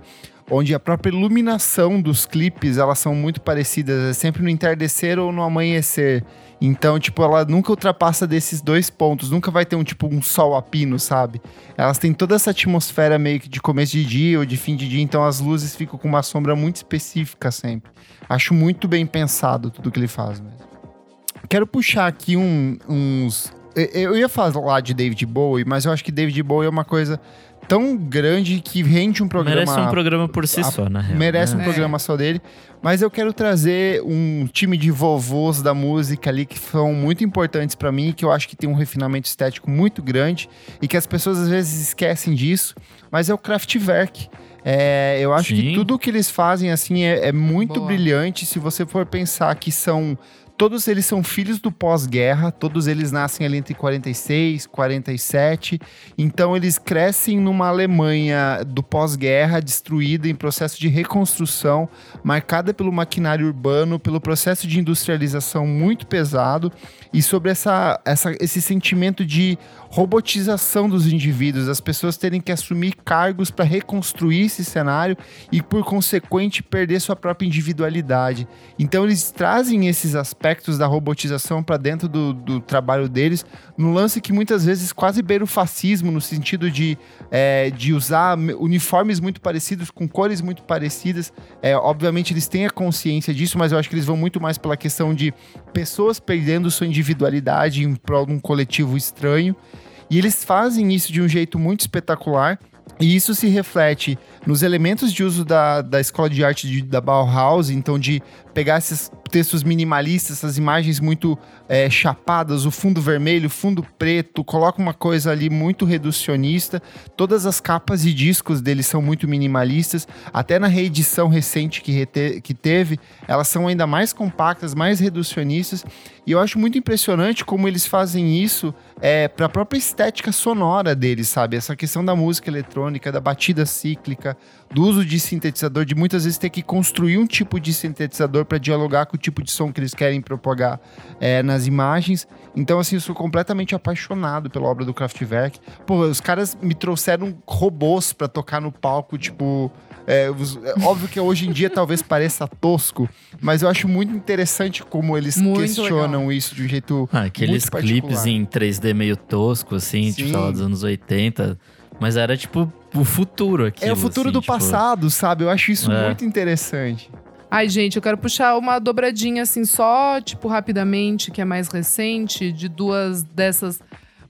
onde a própria iluminação dos clipes, elas são muito parecidas, é sempre no entardecer ou no amanhecer. Então, tipo, ela nunca ultrapassa desses dois pontos, nunca vai ter um tipo um sol a pino, sabe? Elas têm toda essa atmosfera meio que de começo de dia ou de fim de dia, então as luzes ficam com uma sombra muito específica sempre. Acho muito bem pensado tudo que ele faz mesmo. Quero puxar aqui um, uns. Eu ia falar de David Bowie, mas eu acho que David Bowie é uma coisa tão grande que rende um programa. Merece um programa por si a, só, na real. Merece né? um é. programa só dele. Mas eu quero trazer um time de vovôs da música ali que são muito importantes para mim, que eu acho que tem um refinamento estético muito grande e que as pessoas às vezes esquecem disso. Mas é o Kraftwerk. É, eu acho Sim. que tudo que eles fazem assim é, é muito Boa. brilhante. Se você for pensar que são Todos eles são filhos do pós-guerra, todos eles nascem ali entre 46 e 47. Então eles crescem numa Alemanha do pós-guerra, destruída em processo de reconstrução, marcada pelo maquinário urbano, pelo processo de industrialização muito pesado e sobre essa, essa, esse sentimento de robotização dos indivíduos, as pessoas terem que assumir cargos para reconstruir esse cenário e, por consequente, perder sua própria individualidade. Então, eles trazem esses aspectos da robotização para dentro do, do, trabalho deles, no lance que muitas vezes quase beira o fascismo, no sentido de, é, de usar uniformes muito parecidos, com cores muito parecidas. É, obviamente, eles têm a consciência disso, mas eu acho que eles vão muito mais pela questão de pessoas perdendo sua individualidade em prol de um coletivo estranho. E eles fazem isso de um jeito muito espetacular. E isso se reflete nos elementos de uso da, da escola de arte de, da Bauhaus, então de pegar esses textos minimalistas, essas imagens muito é, chapadas, o fundo vermelho, fundo preto, coloca uma coisa ali muito reducionista. Todas as capas e discos deles são muito minimalistas. Até na reedição recente que, que teve, elas são ainda mais compactas, mais reducionistas. E eu acho muito impressionante como eles fazem isso é, para a própria estética sonora deles, sabe? Essa questão da música eletrônica, da batida cíclica, do uso de sintetizador, de muitas vezes ter que construir um tipo de sintetizador para dialogar com tipo de som que eles querem propagar é, nas imagens. Então, assim, eu sou completamente apaixonado pela obra do Kraftwerk. Pô, os caras me trouxeram robôs para tocar no palco, tipo. É, óbvio que hoje em dia talvez pareça tosco, mas eu acho muito interessante como eles muito questionam legal. isso de um jeito. Ah, aqueles clipes em 3D meio tosco, assim, Sim. tipo, lá dos anos 80. Mas era tipo o futuro aqui. É o futuro assim, do tipo... passado, sabe? Eu acho isso é. muito interessante. Ai, gente, eu quero puxar uma dobradinha assim, só, tipo, rapidamente, que é mais recente, de duas dessas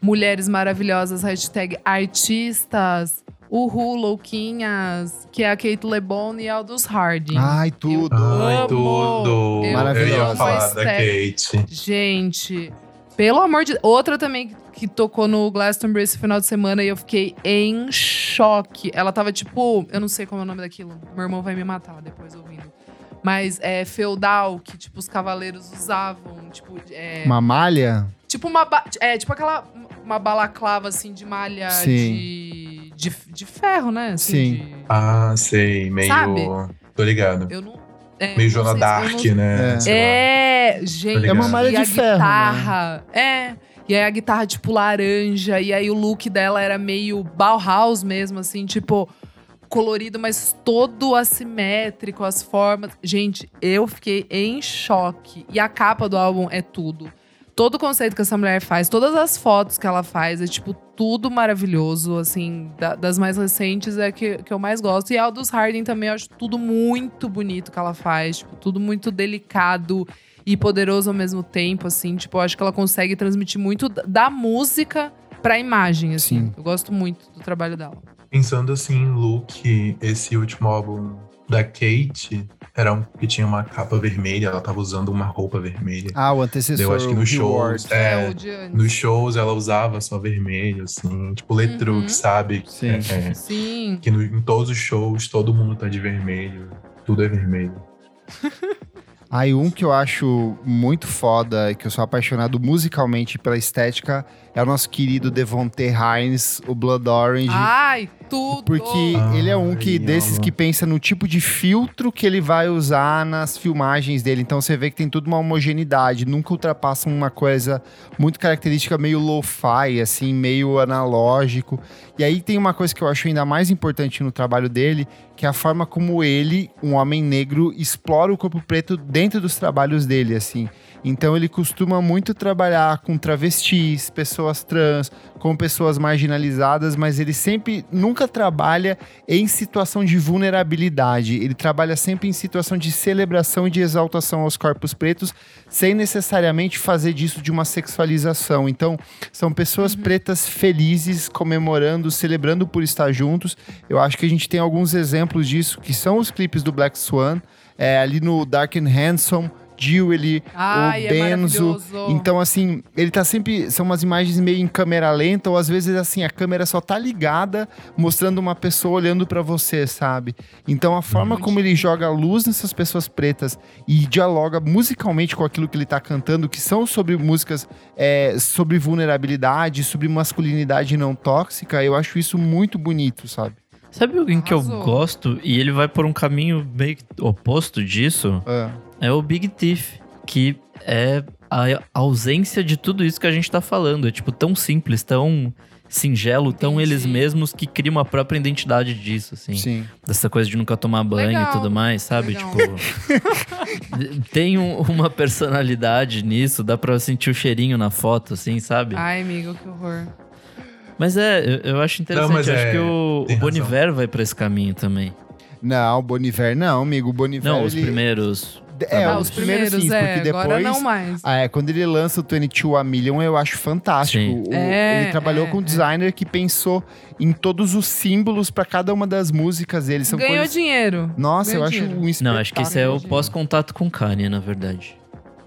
mulheres maravilhosas, hashtag artistas. Uhul, louquinhas, que é a Kate LeBon e Aldous Harding. Ai, tudo. Eu Ai, amo. tudo. Maravilhosa. Eu ia falar da Kate. Gente, pelo amor de... Outra também que tocou no Glastonbury esse final de semana e eu fiquei em choque. Ela tava tipo, eu não sei como é o nome daquilo. Meu irmão vai me matar depois ouvindo. Mas é feudal, que tipo os cavaleiros usavam, tipo, é, uma malha? Tipo uma é, tipo aquela uma balaclava assim de malha de, de, de ferro, né? Assim, Sim. De... Ah, sei, meio Sabe? Tô ligado. Eu não é, meio Joana Dark, não... né? É, é gente, é uma malha de ferro, guitarra, né? é e aí a guitarra, tipo, laranja. E aí o look dela era meio Bauhaus mesmo, assim, tipo, colorido, mas todo assimétrico, as formas. Gente, eu fiquei em choque. E a capa do álbum é tudo. Todo o conceito que essa mulher faz, todas as fotos que ela faz, é tipo tudo maravilhoso, assim, da, das mais recentes é que, que eu mais gosto. E a Aldous Harding também, eu acho tudo muito bonito que ela faz, tipo, tudo muito delicado e poderoso ao mesmo tempo, assim. Tipo, eu acho que ela consegue transmitir muito da música pra imagem, assim. Sim. Eu gosto muito do trabalho dela. Pensando assim em look, esse último álbum da Kate era um que tinha uma capa vermelha, ela tava usando uma roupa vermelha. Ah, o antecessor. Eu acho que nos shows, é, é nos shows ela usava só vermelho, assim, tipo Letrux, uhum. sabe? Sim. É, é, Sim. Que no, em todos os shows todo mundo tá de vermelho, tudo é vermelho. Aí um que eu acho muito foda, que eu sou apaixonado musicalmente pela estética, é o nosso querido Devonte Hines, o Blood Orange. Ai, tudo! Porque Ai, ele é um que desses que pensa no tipo de filtro que ele vai usar nas filmagens dele. Então você vê que tem tudo uma homogeneidade, nunca ultrapassa uma coisa muito característica meio lo-fi, assim, meio analógico. E aí tem uma coisa que eu acho ainda mais importante no trabalho dele, que é a forma como ele, um homem negro, explora o corpo preto dentro dos trabalhos dele, assim. Então ele costuma muito trabalhar com travestis, pessoas trans, com pessoas marginalizadas, mas ele sempre nunca trabalha em situação de vulnerabilidade. Ele trabalha sempre em situação de celebração e de exaltação aos corpos pretos, sem necessariamente fazer disso de uma sexualização. Então, são pessoas uhum. pretas felizes, comemorando, celebrando por estar juntos. Eu acho que a gente tem alguns exemplos disso, que são os clipes do Black Swan, é, ali no Dark and Handsome Dewey, Ai, o é Benzo. É então, assim, ele tá sempre. São umas imagens meio em câmera lenta, ou às vezes, assim, a câmera só tá ligada, mostrando uma pessoa olhando para você, sabe? Então, a forma como ele joga luz nessas pessoas pretas e dialoga musicalmente com aquilo que ele tá cantando, que são sobre músicas é, sobre vulnerabilidade, sobre masculinidade não tóxica, eu acho isso muito bonito, sabe? Sabe alguém que eu gosto e ele vai por um caminho meio oposto disso? É é o Big Thief, que é a ausência de tudo isso que a gente tá falando. É tipo tão simples, tão singelo, Entendi. tão eles mesmos que cria uma própria identidade disso, assim. Sim. Dessa coisa de nunca tomar banho Legal. e tudo mais, sabe? Legal. Tipo. tem um, uma personalidade nisso, dá pra sentir o cheirinho na foto, assim, sabe? Ai, amigo, que horror. Mas é, eu, eu acho interessante. Não, eu é... acho que o, o Boniver vai pra esse caminho também. Não, o Boniver não, amigo. O Boniver. Não, os primeiros. É, ah, os, os primeiros, primeiros sim, é, porque depois. Agora não mais. Ah, é, quando ele lança o 22 a Million, eu acho fantástico. O, é, ele trabalhou é, com um é. designer que pensou em todos os símbolos para cada uma das músicas dele. São Ganhou coisas... dinheiro. Nossa, Ganhou eu dinheiro. acho um espetáculo. Não, acho que esse é o pós-contato com Kanye, na verdade.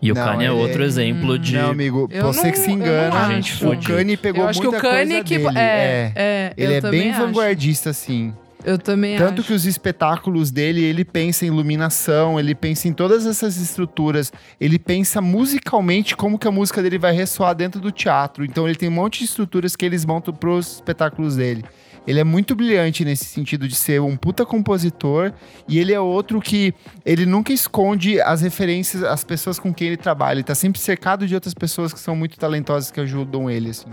E o não, Kanye é outro é... exemplo de. Não, amigo, eu você não, que se engana. Gente, o Kanye pegou eu acho muita que o Kanye que... dele. É, é, ele é bem acho. vanguardista, assim. Eu também Tanto acho. que os espetáculos dele, ele pensa em iluminação, ele pensa em todas essas estruturas, ele pensa musicalmente como que a música dele vai ressoar dentro do teatro. Então ele tem um monte de estruturas que eles montam pros espetáculos dele. Ele é muito brilhante nesse sentido de ser um puta compositor e ele é outro que ele nunca esconde as referências, as pessoas com quem ele trabalha. Ele tá sempre cercado de outras pessoas que são muito talentosas que ajudam ele, assim.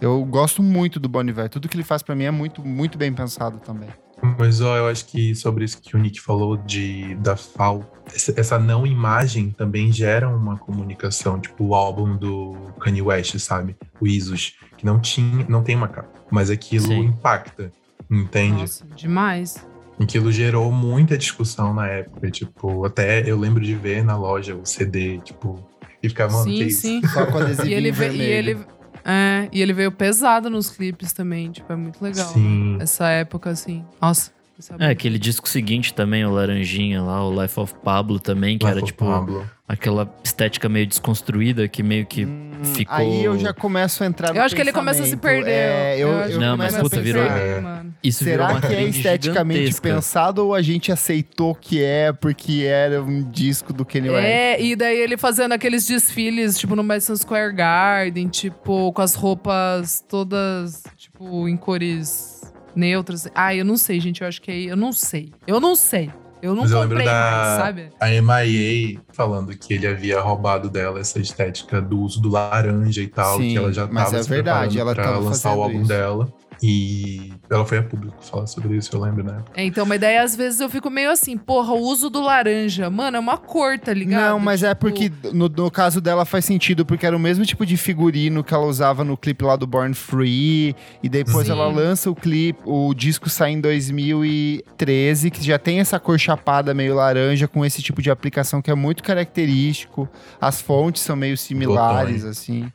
Eu gosto muito do Boniver. Tudo que ele faz para mim é muito, muito bem pensado também. Mas ó, eu acho que sobre isso que o Nick falou de da FAO, essa não imagem também gera uma comunicação, tipo o álbum do Kanye West, sabe? O Isus, que não tinha, não tem uma capa, mas aquilo Sim. impacta, entende? Nossa, demais. Aquilo gerou muita discussão na época, tipo, até eu lembro de ver na loja o CD, tipo, e ficava, mano, sim, que sim. Só com adesivinho e ele, vermelho. E ele é, e ele veio pesado nos clipes também, tipo, é muito legal. Sim. Né? Essa época, assim. Nossa. É, é, aquele disco seguinte também, o Laranjinha lá, o Life of Pablo também, que Life era tipo Pablo. Aquela estética meio desconstruída que meio que hum, ficou. Aí eu já começo a entrar Eu acho que ele começa a se perder. É, eu, eu, eu não, mas puta, virou. É. Isso Será virou uma que é esteticamente gigantesca. pensado ou a gente aceitou que é porque era um disco do Kanye West? É, e daí ele fazendo aqueles desfiles, tipo, no Madison Square Garden, tipo, com as roupas todas, tipo, em cores neutras. Ah, eu não sei, gente. Eu acho que é. Eu não sei. Eu não sei. Eu não Mas eu lembro da mais, sabe? A MIA falando que ele havia roubado dela essa estética do uso do laranja e tal, Sim, que ela já estava é se verdade, ela pra lançar o álbum isso. dela. E ela foi a público falar sobre isso, eu lembro, né? É, então, mas daí às vezes eu fico meio assim, porra, o uso do laranja, mano, é uma cor, tá ligado? Não, mas é tipo... é porque no, no, caso dela faz sentido, porque era o mesmo tipo de figurino que ela usava no clipe lá do Born Free, e depois Sim. ela lança o clipe, o disco sai em 2013, que já tem essa cor chapada meio laranja, com esse tipo de aplicação que é muito característico. As fontes são meio similares, assim.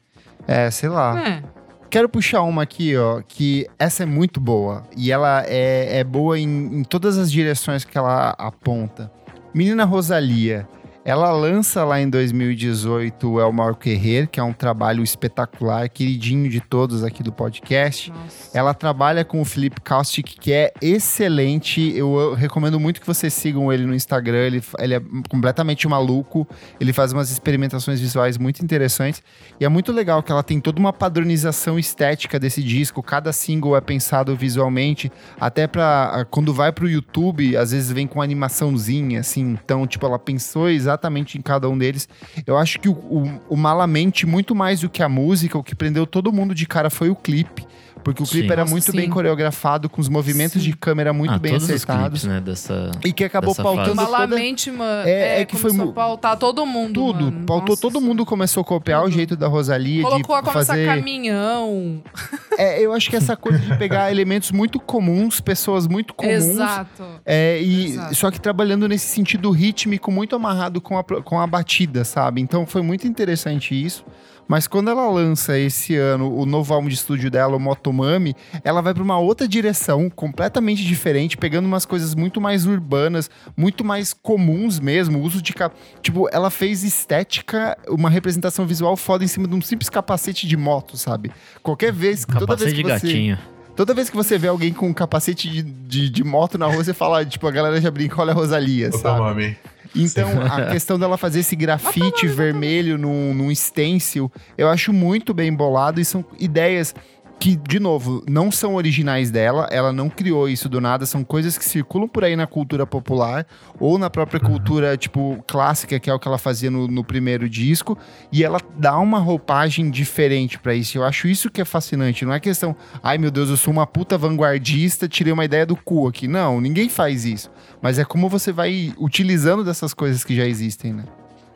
É, sei lá. É. Quero puxar uma aqui, ó, que essa é muito boa. E ela é, é boa em, em todas as direções que ela aponta. Menina Rosalia. Ela lança lá em 2018 o El Maior Guerreiro, que é um trabalho espetacular, queridinho de todos aqui do podcast. Nossa. Ela trabalha com o Felipe Kaustic, que é excelente. Eu, recomendo muito que vocês sigam ele no Instagram. Ele, ele é completamente maluco. Ele faz umas experimentações visuais muito interessantes. E é muito legal que ela tem toda uma padronização estética desse disco. Cada single é pensado visualmente, até para quando vai pro YouTube, às vezes vem com animaçãozinha, assim. Então, tipo, ela pensou exatamente exatamente em cada um deles. Eu acho que o, o, o Malamente, muito mais do que a música, o que prendeu todo mundo de cara foi o clipe. Porque o clipe sim. era Nossa, muito sim. bem coreografado, com os movimentos sim. de câmera muito ah, bem acertados. Clipes, né, dessa, e que acabou pautando Malamente, toda... mano. É, é, é que foi pautar todo mundo. Tudo. Mano. Pautou Nossa, todo mundo começou a copiar tudo. o jeito da Rosalia. Colocou de a fazer caminhão. É, eu acho que essa coisa de pegar elementos muito comuns, pessoas muito comuns. Exato. É, e Exato. Só que trabalhando nesse sentido rítmico, muito amarrado com a, com a batida, sabe? Então foi muito interessante isso. Mas quando ela lança esse ano o novo álbum de estúdio dela, o Motomami, ela vai para uma outra direção, completamente diferente, pegando umas coisas muito mais urbanas, muito mais comuns mesmo, uso de tipo, ela fez estética, uma representação visual foda em cima de um simples capacete de moto, sabe? Qualquer vez, capacete toda vez que de você gatinho. Toda vez que você vê alguém com um capacete de, de, de, moto na rua, você fala, tipo, a galera já brinca, olha a Rosalia, sabe? Então, a questão dela fazer esse grafite vermelho num, num stencil, eu acho muito bem bolado e são ideias que, de novo, não são originais dela, ela não criou isso do nada, são coisas que circulam por aí na cultura popular ou na própria uhum. cultura, tipo, clássica, que é o que ela fazia no, no primeiro disco, e ela dá uma roupagem diferente para isso. Eu acho isso que é fascinante, não é questão, ai meu Deus, eu sou uma puta vanguardista, tirei uma ideia do cu aqui. Não, ninguém faz isso. Mas é como você vai utilizando dessas coisas que já existem, né?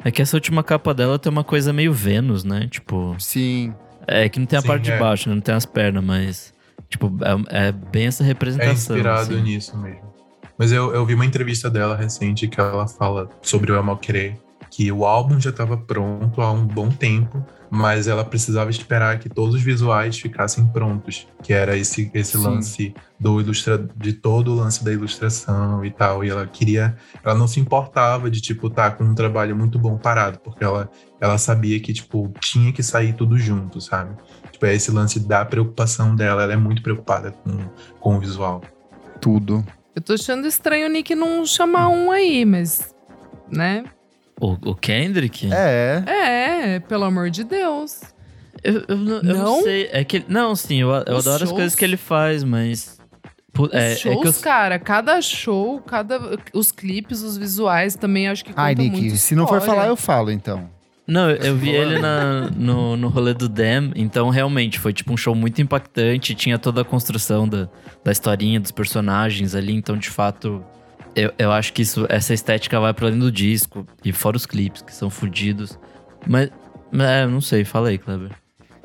É que essa última capa dela tem uma coisa meio Vênus, né? Tipo. Sim. É que não tem a Sim, parte é. de baixo, né? não tem as pernas, mas. Tipo, é, é bem essa representação. É inspirado assim. nisso mesmo. Mas eu, eu vi uma entrevista dela recente que ela fala sobre o El Malquerer, que o álbum já estava pronto há um bom tempo, mas ela precisava esperar que todos os visuais ficassem prontos, que era esse, esse lance do ilustra de todo o lance da ilustração e tal. E ela queria, ela não se importava de tipo estar tá com um trabalho muito bom parado, porque ela ela sabia que tipo tinha que sair tudo junto, sabe? Tipo, é esse lance da preocupação dela, ela é muito preocupada com, com o visual. Tudo. Eu tô achando estranho o Nick não chamar um aí, mas né? O, o Kendrick? É. É, pelo amor de Deus. Eu, eu, eu não? não? sei. É que, não, sim, eu, eu adoro shows? as coisas que ele faz, mas. É, shows, é eu... cara, cada show, cada os clipes, os visuais também acho que Ai, Nick, se não for falar, eu falo então. Não, eu vi ele na, no, no rolê do Dem, então realmente foi tipo um show muito impactante, tinha toda a construção da, da historinha, dos personagens ali, então de fato eu, eu acho que isso, essa estética vai para além do disco, e fora os clipes, que são fodidos. Mas, é, não sei, fala aí, Kleber.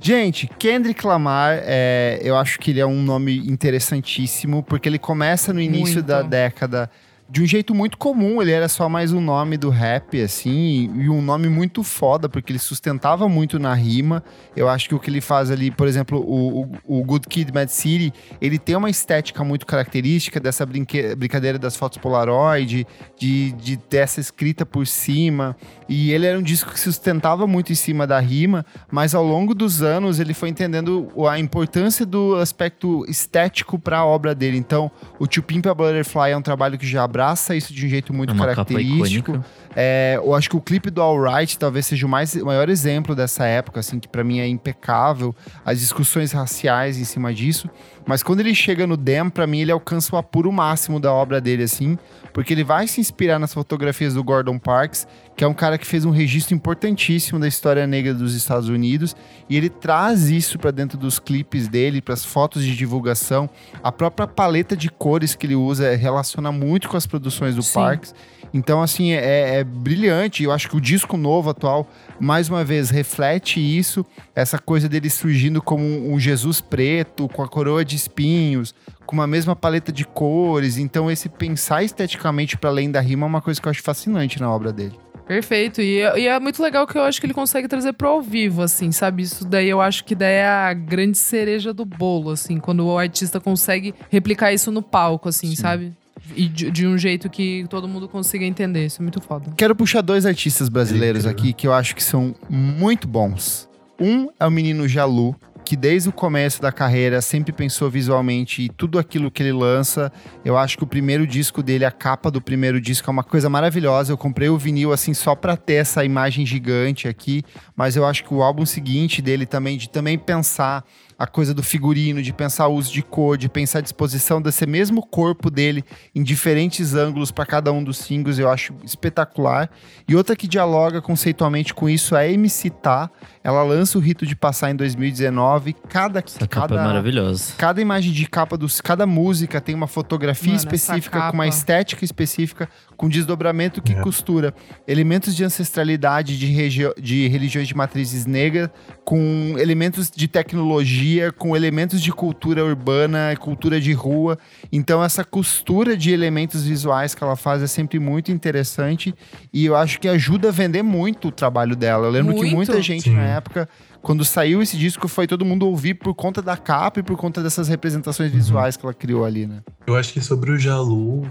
Gente, Kendrick Lamar, é, eu acho que ele é um nome interessantíssimo, porque ele começa no início Muito. da década de um jeito muito comum, ele era só mais um nome do rap, assim, e um nome muito foda, porque ele sustentava muito na rima. Eu acho que o que ele faz ali, por exemplo, o, o, o Good Kid, Mad City, ele tem uma estética muito característica dessa brinque, brincadeira das fotos Polaroid, de, de ter essa escrita por cima. E ele era um disco que sustentava muito em cima da rima, mas ao longo dos anos ele foi entendendo a importância do aspecto estético para a obra dele. Então, o To Pimp a Butterfly é um trabalho que já abraça isso de um jeito muito Uma característico. É, eu acho que o clipe do Alright talvez seja o, mais, o maior exemplo dessa época, assim, que para mim é impecável. As discussões raciais em cima disso. Mas quando ele chega no Dem, para mim ele alcança o apuro máximo da obra dele, assim, porque ele vai se inspirar nas fotografias do Gordon Parks, que é um cara que fez um registro importantíssimo da história negra dos Estados Unidos, e ele traz isso para dentro dos clipes dele, para as fotos de divulgação. A própria paleta de cores que ele usa relaciona muito com as produções do Sim. Parks. Então, assim, é, é brilhante. Eu acho que o disco novo atual, mais uma vez, reflete isso. Essa coisa dele surgindo como um Jesus preto, com a coroa de espinhos, com uma mesma paleta de cores. Então, esse pensar esteticamente para além da rima é uma coisa que eu acho fascinante na obra dele. Perfeito. E, e, é muito legal que eu acho que ele consegue trazer pro ao vivo, assim, sabe? Isso daí eu acho que daí é a grande cereja do bolo, assim, quando o artista consegue replicar isso no palco, assim, Sim. sabe? E de, de, um jeito que todo mundo consiga entender. Isso é muito foda. Quero puxar dois artistas brasileiros aqui que eu acho que são muito bons. Um é o menino Jalu, que desde o começo da carreira sempre pensou visualmente e tudo aquilo que ele lança. Eu acho que o primeiro disco dele, a capa do primeiro disco é uma coisa maravilhosa. Eu comprei o vinil assim só para ter essa imagem gigante aqui, mas eu acho que o álbum seguinte dele também de também pensar a coisa do figurino, de pensar o uso de cor, de pensar a disposição desse mesmo corpo dele em diferentes ângulos para cada um dos singles, eu acho espetacular. E outra que dialoga conceitualmente com isso é a MC Tá. Ela lança o Rito de Passar em 2019. Cada, essa cada, capa é maravilhosa. Cada imagem de capa dos cada música tem uma fotografia Mano, específica, com uma estética específica, com desdobramento que é. costura elementos de ancestralidade de, de religiões de matrizes negras com elementos de tecnologia, com elementos de cultura urbana, cultura de rua. Então essa costura de elementos visuais que ela faz é sempre muito interessante e eu acho que ajuda a vender muito o trabalho dela. Eu lembro muito. que muita gente Sim. na época quando saiu esse disco, foi todo mundo ouvir por conta da capa e por conta dessas representações uhum. visuais que ela criou ali, né? Eu acho que sobre o Jalu,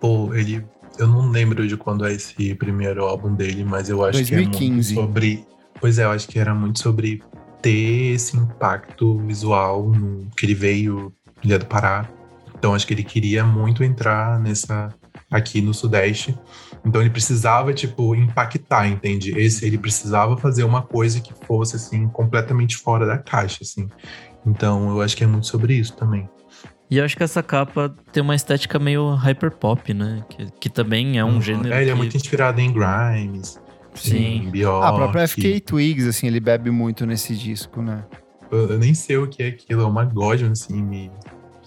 pô, ele eu não lembro de quando é esse primeiro álbum dele, mas eu acho 2015. que é muito sobre. Pois é, eu acho que era muito sobre ter esse impacto visual no, que ele veio Ilha do Pará. Então acho que ele queria muito entrar nessa aqui no Sudeste. Então ele precisava tipo impactar, entende? Esse ele precisava fazer uma coisa que fosse assim completamente fora da caixa, assim. Então eu acho que é muito sobre isso também. E eu acho que essa capa tem uma estética meio hyperpop, né? Que, que também é um uhum. gênero. É, ele que... é muito inspirado em Grimes. Sim. Em Bjork. A própria FK Twigs, assim, ele bebe muito nesse disco, né? Eu, eu nem sei o que é aquilo, é uma Godwin, assim, me...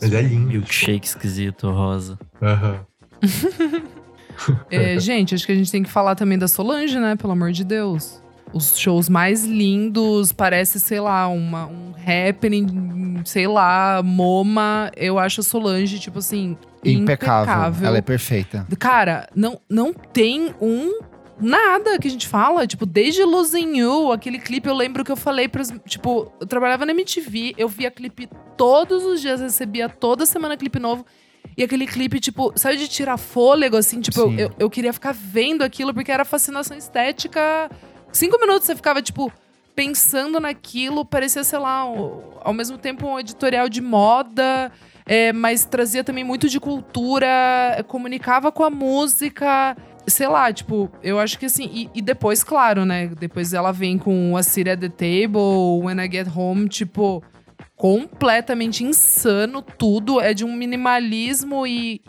mas é lindo. Milkshake esquisito, rosa. Aham. é, gente, acho que a gente tem que falar também da Solange, né? Pelo amor de Deus os shows mais lindos, parece, sei lá, uma, um happening, sei lá, MoMA. Eu acho a Solange, tipo assim, impecável. impecável. Ela é perfeita. Cara, não, não tem um nada que a gente fala, tipo, desde Losing You, aquele clipe, eu lembro que eu falei pros, tipo, eu trabalhava na MTV, eu via clipe todos os dias, recebia toda semana clipe novo. E aquele clipe, tipo, saiu de tirar fôlego, assim, tipo, eu, eu, eu, queria ficar vendo aquilo porque era fascinação estética Cinco minutos você ficava, tipo, pensando naquilo, parecia, sei lá, ao mesmo tempo um editorial de moda, é, mas trazia também muito de cultura, comunicava com a música. Sei lá, tipo, eu acho que assim. E, e depois, claro, né? Depois ela vem com a City at the Table, When I Get Home, tipo, completamente insano tudo. É de um minimalismo e,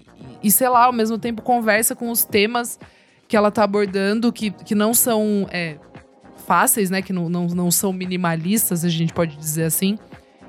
e, sei lá, ao mesmo tempo conversa com os temas que ela tá abordando, que, que não são. É, fáceis, né? Que não, não, não são minimalistas, a gente pode dizer assim.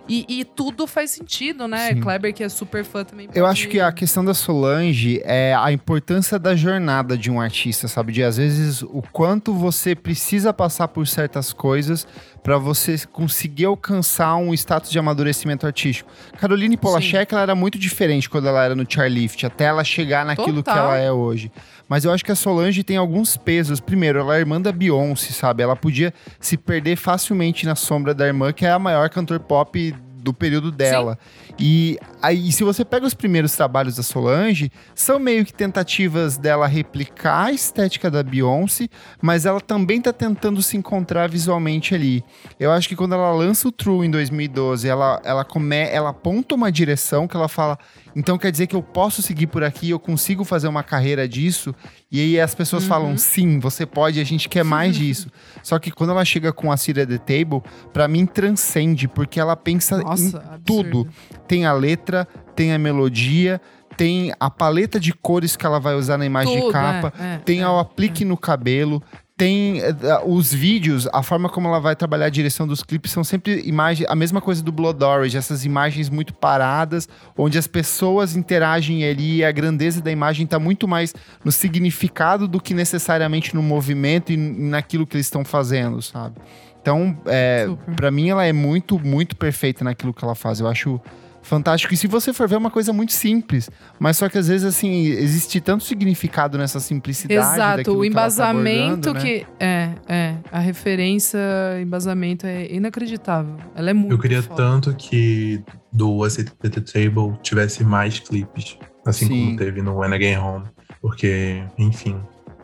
E, e, tudo faz sentido, né? Sim. Kleber, que é super fã também. Eu acho que a questão da Solange é a importância da jornada de um artista, sabe? De às vezes o quanto você precisa passar por certas coisas para você conseguir alcançar um status de amadurecimento artístico. Caroline Polachek, ela era muito diferente quando ela era no Charlift, até ela chegar naquilo Total. que ela é hoje. Mas eu acho que a Solange tem alguns pesos. Primeiro, ela é irmã da Beyoncé, sabe? Ela podia se perder facilmente na sombra da irmã, que é a maior cantor pop do período dela. Sim. E aí, se você pega os primeiros trabalhos da Solange, são meio que tentativas dela replicar a estética da Beyoncé, mas ela também tá tentando se encontrar visualmente ali. Eu acho que quando ela lança o True em 2012, ela, ela, come, ela aponta uma direção que ela fala: então quer dizer que eu posso seguir por aqui, eu consigo fazer uma carreira disso. E aí as pessoas uhum. falam: sim, você pode, a gente quer mais disso. Só que quando ela chega com a Cira The Table, para mim transcende, porque ela pensa Nossa, em absurdo. tudo tem a letra, tem a melodia, tem a paleta de cores que ela vai usar na imagem Tudo, de capa, é, é, tem é, o aplique é. no cabelo, tem uh, os vídeos, a forma como ela vai trabalhar a direção dos clipes são sempre imagens, a mesma coisa do Blood Orange, essas imagens muito paradas, onde as pessoas interagem ali e a grandeza da imagem está muito mais no significado do que necessariamente no movimento e naquilo que eles estão fazendo, sabe? Então, é, para mim, ela é muito, muito perfeita naquilo que ela faz. Eu acho fantástico. E se você for ver, é uma coisa muito simpos mas só que às vezes, assim, existe tanto significado nessa simplicidade. Exato, o embasamento que, tá que. É, é. A referência, embasamento é inacreditável. Ela é muito. Eu queria foda. tanto que do A the Table tivesse mais clipes. Assim Sim. como teve no When I Get Home. Porque, enfim.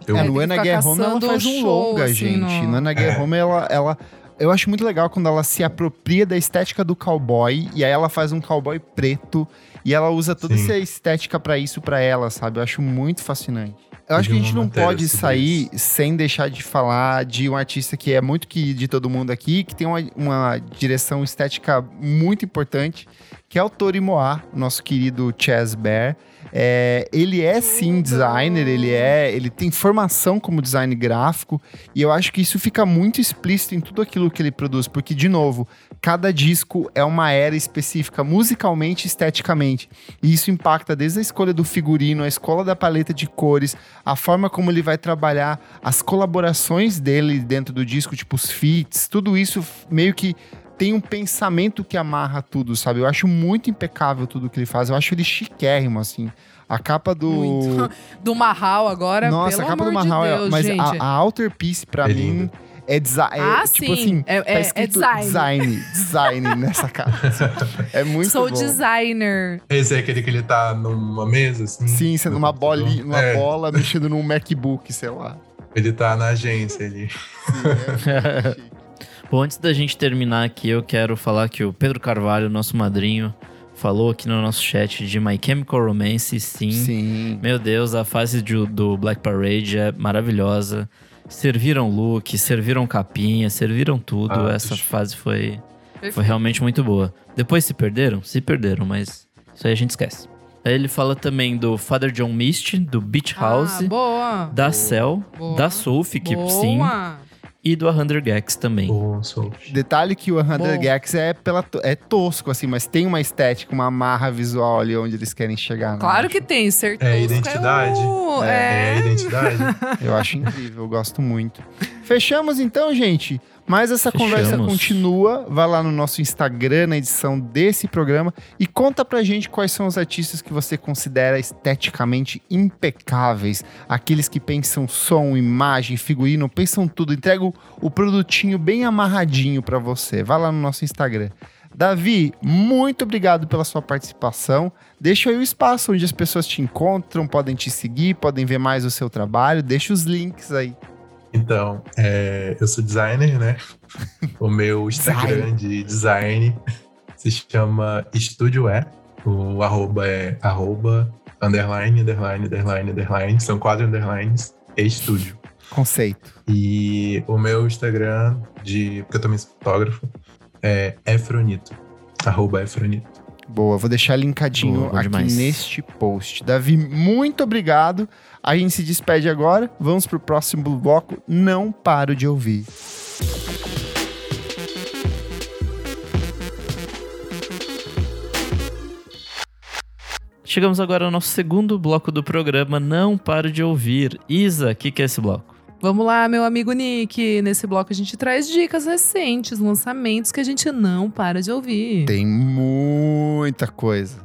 Eu... É, no When I Get Home ela faz um longa, assim, gente. No, no When I Get é. Home ela, ela eu acho muito legal quando ela se apropria da estética do cowboy e aí ela faz um cowboy preto e ela usa toda Sim. essa estética para isso para ela, sabe? Eu acho muito fascinante. Eu acho que a gente não pode sair isso. sem deixar de falar de um artista que é muito que de todo mundo aqui, que tem uma, uma direção estética muito importante, que é o Tori Moa, nosso querido Chaz Bear. É, ele é sim designer, ele é, ele tem formação como design gráfico e eu acho que isso fica muito explícito em tudo aquilo que ele produz, porque de novo, cada disco é uma era específica musicalmente, esteticamente. E isso impacta desde a escolha do figurino, a escola da paleta de cores, a forma como ele vai trabalhar, as colaborações dele dentro do disco, tipo os feats, tudo isso meio que tem um pensamento que amarra tudo, sabe? Eu acho muito impecável tudo que ele faz. Eu acho ele chiquérrimo, assim. A capa do. Muito. Do Mahal agora. Nossa, a capa do Mahal de é, Deus, é. Mas a, a Outer Piece, pra é mim. É, design. É, ah, tipo sim. assim, é, tá é, é design. design. Design nessa capa. Assim. É muito Sou bom. designer. Esse é aquele que ele tá numa mesa, assim? Sim, sendo uma bolinha, uma é. bola mexendo num MacBook, sei lá. Ele tá na agência ali. Sim, é Bom, antes da gente terminar aqui, eu quero falar que o Pedro Carvalho, nosso madrinho, falou aqui no nosso chat de My Chemical Romance, sim. Sim. Meu Deus, a fase de, do Black Parade é maravilhosa. Serviram look, serviram capinha, serviram tudo. Ah, Essa deixa. fase foi, foi realmente muito boa. Depois se perderam? Se perderam, mas isso aí a gente esquece. Aí ele fala também do Father John Mist, do Beach ah, House, ah, boa. da boa. Cell, boa. da Sophie, que boa. E do 100 Gex também. Detalhe que o 100 Gex é, pela, é tosco, assim, mas tem uma estética, uma amarra visual ali onde eles querem chegar. Né? Claro que tem, certeza. É identidade. É, o... é, é. é identidade. eu acho incrível, eu gosto muito. Fechamos então, gente? Mas essa Fechamos. conversa continua. Vai lá no nosso Instagram, na edição desse programa, e conta pra gente quais são os artistas que você considera esteticamente impecáveis. Aqueles que pensam som, imagem, figurino, pensam tudo. Entregam o produtinho bem amarradinho para você. Vai lá no nosso Instagram. Davi, muito obrigado pela sua participação. Deixa aí o espaço onde as pessoas te encontram, podem te seguir, podem ver mais o seu trabalho. Deixa os links aí. Então, é, eu sou designer, né? O meu Instagram de design se chama Estúdio É. O arroba é arroba underline, underline, underline, underline. São quatro underlines e estúdio. Conceito. E o meu Instagram, de, porque eu também sou fotógrafo, é Efronito. Arroba Efronito. Boa, vou deixar linkadinho Boa, aqui demais. neste post. Davi, muito obrigado. A gente se despede agora. Vamos pro próximo bloco. Não paro de ouvir. Chegamos agora ao nosso segundo bloco do programa Não Paro de Ouvir. Isa, o que, que é esse bloco? Vamos lá, meu amigo Nick. Nesse bloco a gente traz dicas recentes, lançamentos que a gente não para de ouvir. Tem muita coisa.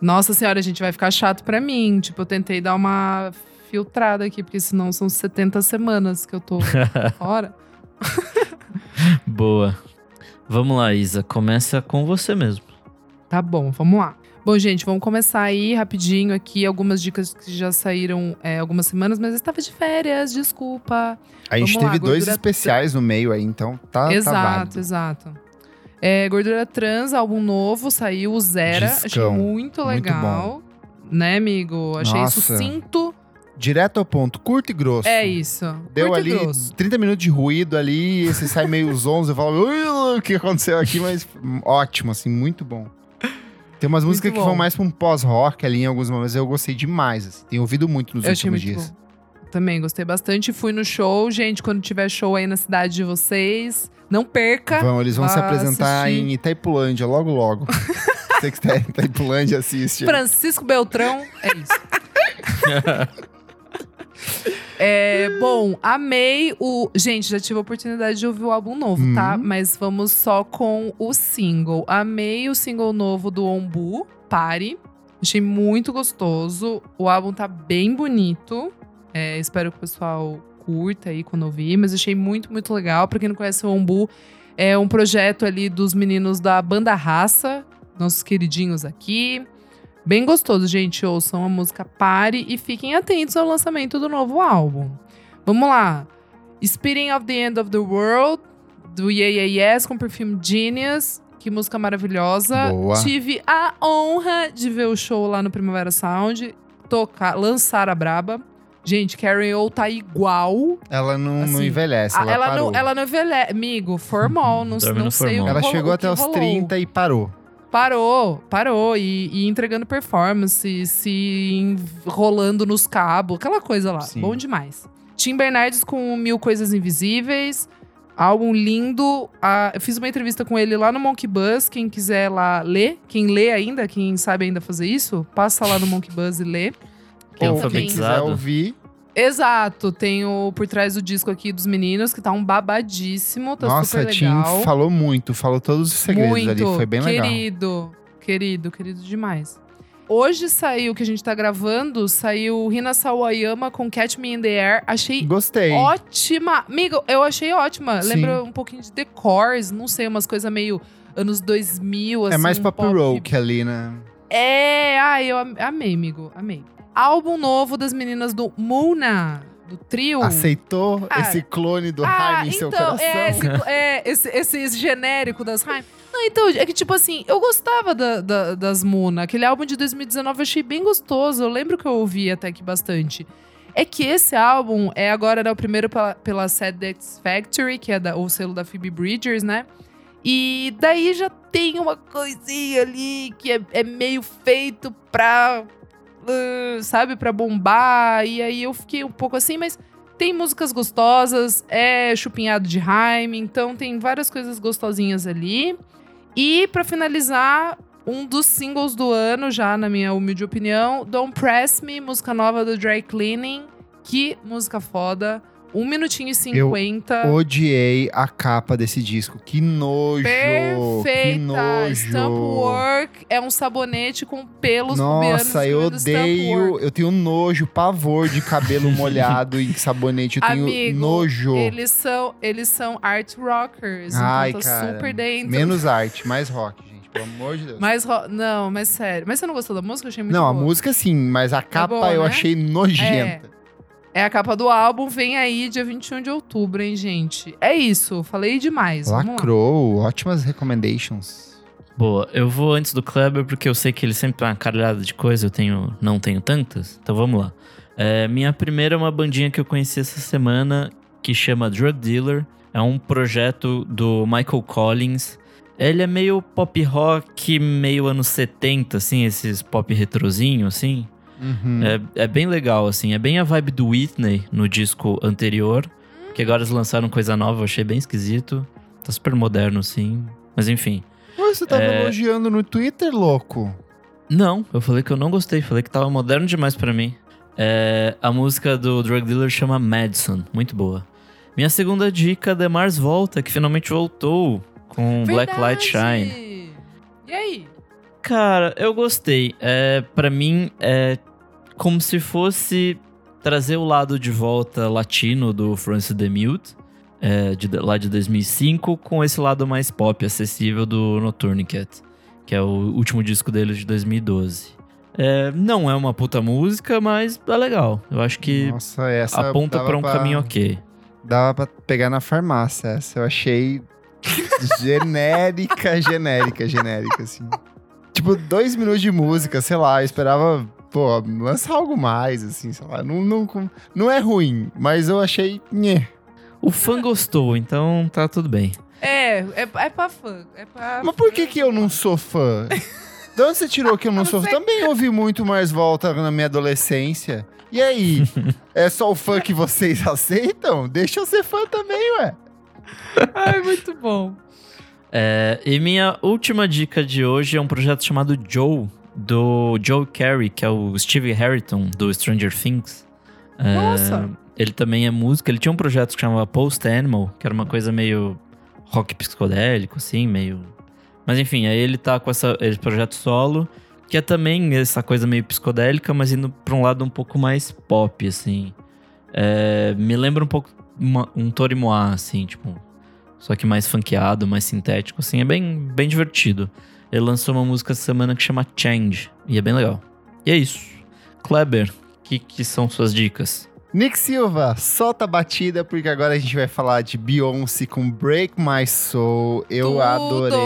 Nossa senhora, a gente vai ficar chato para mim. Tipo, eu tentei dar uma filtrada aqui, porque senão são 70 semanas que eu tô fora. Boa. Vamos lá, Isa. Começa com você mesmo. Tá bom, vamos lá. Bom, gente, vamos começar aí rapidinho aqui. Algumas dicas que já saíram é, algumas semanas, mas eu estava de férias, desculpa. A gente vamos teve lá, dois especiais no meio aí, então tá Exato, tá exato. É, Gordura Trans, álbum novo, saiu o Zera. Discão. Achei muito legal. Muito né, amigo? Achei Nossa. sucinto. Direto ao ponto, curto e grosso. É isso. Deu curto ali 30 minutos de ruído ali, você sai meio zonzo e fala, o que aconteceu aqui, mas ótimo, assim, muito bom. Tem umas músicas que vão mais pra um pós-rock ali em alguns momentos, eu gostei demais, assim, tenho ouvido muito nos eu últimos dias. Bom. Também gostei bastante, fui no show, gente, quando tiver show aí na cidade de vocês, não perca. Vão, eles vão se apresentar assistir. em Itaipulândia logo logo. Você que está em Itaipulândia assiste. Francisco Beltrão, é isso. É, bom, amei o. Gente, já tive a oportunidade de ouvir o álbum novo, tá? uhum. tá? Mas vamos só com o single. Amei o single novo do Ombu, Pare. Achei muito gostoso. O álbum tá bem bonito. É, espero que o pessoal curta aí quando ouvir. Mas achei muito, muito legal. Pra quem não conhece o Ombu, é um projeto ali dos meninos da Banda Raça, nossos queridinhos aqui. Bem gostoso, gente. Ouçam a música Pare e fiquem atentos ao lançamento do novo álbum. Vamos lá. Speeding of the End of the World, do Yeah Yeah Yes, com perfume Genius. Que música maravilhosa. Boa. Tive a honra de ver o show lá no Primavera Sound. Tocar, lançar a Braba. Gente, Karen O tá igual. Ela não, Assim, não envelhece, ela, ela, parou. não, ela não envelhece. Amigo, formal. Não, não no sei formal. o que Ela rolou- chegou até que os rolou. 30 e parou. Parou, parou. E, e entregando performance, se enrolando nos cabos, aquela coisa lá. Sim. Bom demais. Tim Bernardes com Mil Coisas Invisíveis. Álbum lindo. Ah, eu fiz uma entrevista com ele lá no Monkey Buzz. Quem quiser lá ler, quem lê ainda, quem sabe ainda fazer isso, passa lá no Monkey Buzz e lê. É Ou quem quiser alfabetizado. ouvir, Exato, tem o por trás do disco aqui dos meninos, que tá um babadíssimo, tá Nossa, super Tim legal. falou muito, falou todos os segredos Muito, ali, foi bem legal. querido, querido, querido demais. Hoje saiu, que a gente tá gravando, saiu Rina Sawayama com Catch Me in the Air. Achei Gostei. ótima. Amigo, eu achei ótima. Sim. Lembra um pouquinho de The Cores, não sei, umas coisas meio anos 2000, assim. é mais um pop rock ali, né? É, ai, eu am- amei, amigo, amei. Álbum novo das meninas do Muna, do trio. Aceitou Ah. esse clone do Ah, Haim em seu então, coração? é, esse, é esse, esse, genérico das Haim. Não, então, é que tipo assim, eu gostava da- da- das Muna. Aquele álbum de 2019 eu achei bem gostoso. Eu lembro que eu ouvi até que bastante. É que esse álbum é agora né, o primeiro pela, pela Sad X Factory, que é da- o selo da Phoebe Bridgers, né? E daí já tem uma coisinha ali que é, é meio feito pra. Ah, sabe, pra bombar. E aí eu fiquei um pouco assim, mas tem músicas gostosas, é chupinhado de Haim, então tem várias coisas gostosinhas ali. E pra finalizar, um dos singles do ano, já na minha humilde opinião, Don't Press Me, música nova do Dry Cleaning. Que música foda. 1 minutinho e 50. Odiei a capa desse disco. Que nojo! Que Perfeita! nojo! Stamp Work é um sabonete com pelos Nossa, eu odeio. Eu tenho nojo, pavor de cabelo molhado em sabonete. Eu tenho Amigo, nojo. Eles são, eles são art rockers, Ai, então cara. super dentro. Menos arte, mais rock, gente. Pelo amor de Deus. Mais ro- Não, mas sério. Mas você não gostou da música? Eu achei muito Não, a boa. música sim, mas a capa boa, eu né? achei nojenta. É a capa do álbum, vem aí dia 21 de outubro, hein, gente? É isso, falei demais. Lacrou, ótimas recommendations. Boa, eu vou antes do Kleber porque eu sei que ele sempre tem uma caralhada de coisa, eu tenho, não tenho tantas. Então vamos lá. É, minha primeira é uma bandinha que eu conheci essa semana que chama Drug Dealer. É um projeto do Michael Collins. Ele é meio pop rock, meio anos 70, assim, esses pop retrozinho, assim. Uhum. É, é bem legal, assim. É bem a vibe do Whitney no disco anterior. Que agora eles lançaram coisa nova, eu achei bem esquisito. Tá super moderno, sim. Mas enfim. Mas Você tava É. elogiando no Twitter, louco? Não, eu falei que eu não gostei. Falei que tava moderno demais pra mim. É, a música do Drug Dealer chama Madison. Muito boa. Minha segunda dica, The Mars Volta, que finalmente voltou com Black Light Shine. Verdade! E aí? Cara, eu gostei. É, para mim, é como se fosse trazer o lado de volta latino do Francis DeMute, é, de, lá de 2005, com esse lado mais pop, acessível do Nocturnicat, que é o último disco dele de 2012. É, não é uma puta música, mas é legal. Eu acho que Nossa, aponta pra um caminho ok. Dava pra pegar na farmácia. Essa eu achei genérica, genérica, genérica, assim. Tipo, dois minutos de música, sei lá, eu esperava, pô, lançar algo mais, assim, sei lá. Não, não, não é ruim, mas eu achei. Nhê. O fã gostou, então tá tudo bem. É, é, é pra fã. É pra Mas por que que eu não sou fã? De onde você tirou que eu não sou fã? Também ouvi muito mais volta na minha adolescência. E aí? É só o fã que vocês aceitam? Deixa eu ser fã também, ué. Ai, muito bom. É, e minha última dica de hoje é um projeto chamado Joe, do Joe Carey, que é o Steve Harrington do Stranger Things. É, Nossa. Ele também é músico. Ele tinha um projeto que chamava Post Animal, que era uma coisa meio rock psicodélico, assim, meio. Mas enfim, aí ele tá com essa, esse projeto solo, que é também essa coisa meio psicodélica, mas indo pra um lado um pouco mais pop, assim. É, me lembra um pouco uma- um Torimoa, assim, tipo. Só que mais funkeado, mais sintético, assim. É bem, bem divertido. Ele lançou uma música essa semana que chama Change. E é bem legal. E é isso. Kleber, o que, que são suas dicas? Nick Silva, solta a batida, porque agora a gente vai falar de Beyoncé com Break My Soul. Eu Tudo! adorei.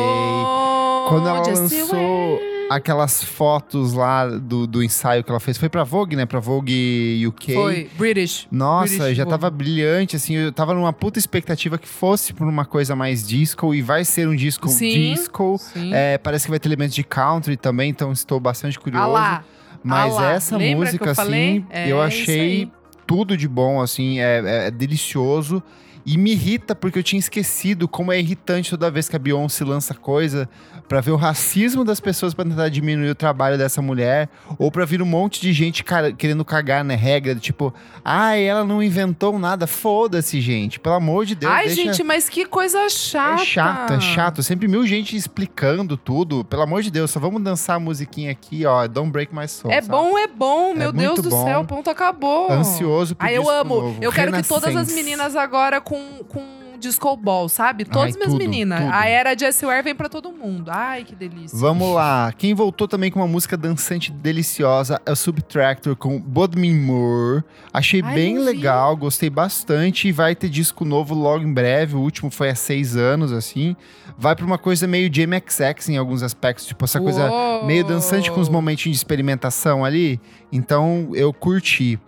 Quando ela lançou. Aquelas fotos lá do, do ensaio que ela fez, foi pra Vogue, né? Pra Vogue UK. Foi, British. Nossa, British já Vogue. tava brilhante, assim, eu tava numa puta expectativa que fosse por uma coisa mais disco, e vai ser um disco Sim, disco. Sim. É, parece que vai ter elementos de country também, então estou bastante curioso. ah lá. Mas ah lá. essa Lembra música, eu assim? É eu isso achei tudo de bom, assim, é, é- é delicioso. E me irrita porque eu tinha esquecido como é irritante toda vez que a Beyoncé lança coisa pra ver o racismo das pessoas pra tentar diminuir o trabalho dessa mulher, ou pra vir um monte de gente querendo cagar na regra, tipo, ai, ela não inventou nada. Foda-se, gente. Pelo amor de Deus, Ai, deixa... gente, mas que coisa chata. É chato, é chato. Sempre mil gente explicando tudo. Pelo amor de Deus, só vamos dançar a musiquinha aqui, ó. Don't break my soul. É sabe? bom, é bom. Meu Deus muito do bom. céu, ponto acabou. Ansioso pro Ai, eu amo. novo. Eu quero que todas as meninas agora com, com disco ball, sabe? Todas Ai, as minhas tudo, meninas. tudo. A era Jessie Ware vem pra todo mundo. Ai, que delícia. Vamos lá. Quem voltou também com uma música dançante deliciosa é o Subtractor com Bodmin Moore. Achei Ai, bem não vi. legal, gostei bastante. E vai ter disco novo logo em breve. O último foi há seis anos, assim. Vai pra uma coisa meio JMXX em alguns aspectos. Tipo, essa coisa Uou. meio dançante com uns momentinhos de experimentação ali. Então, eu curti.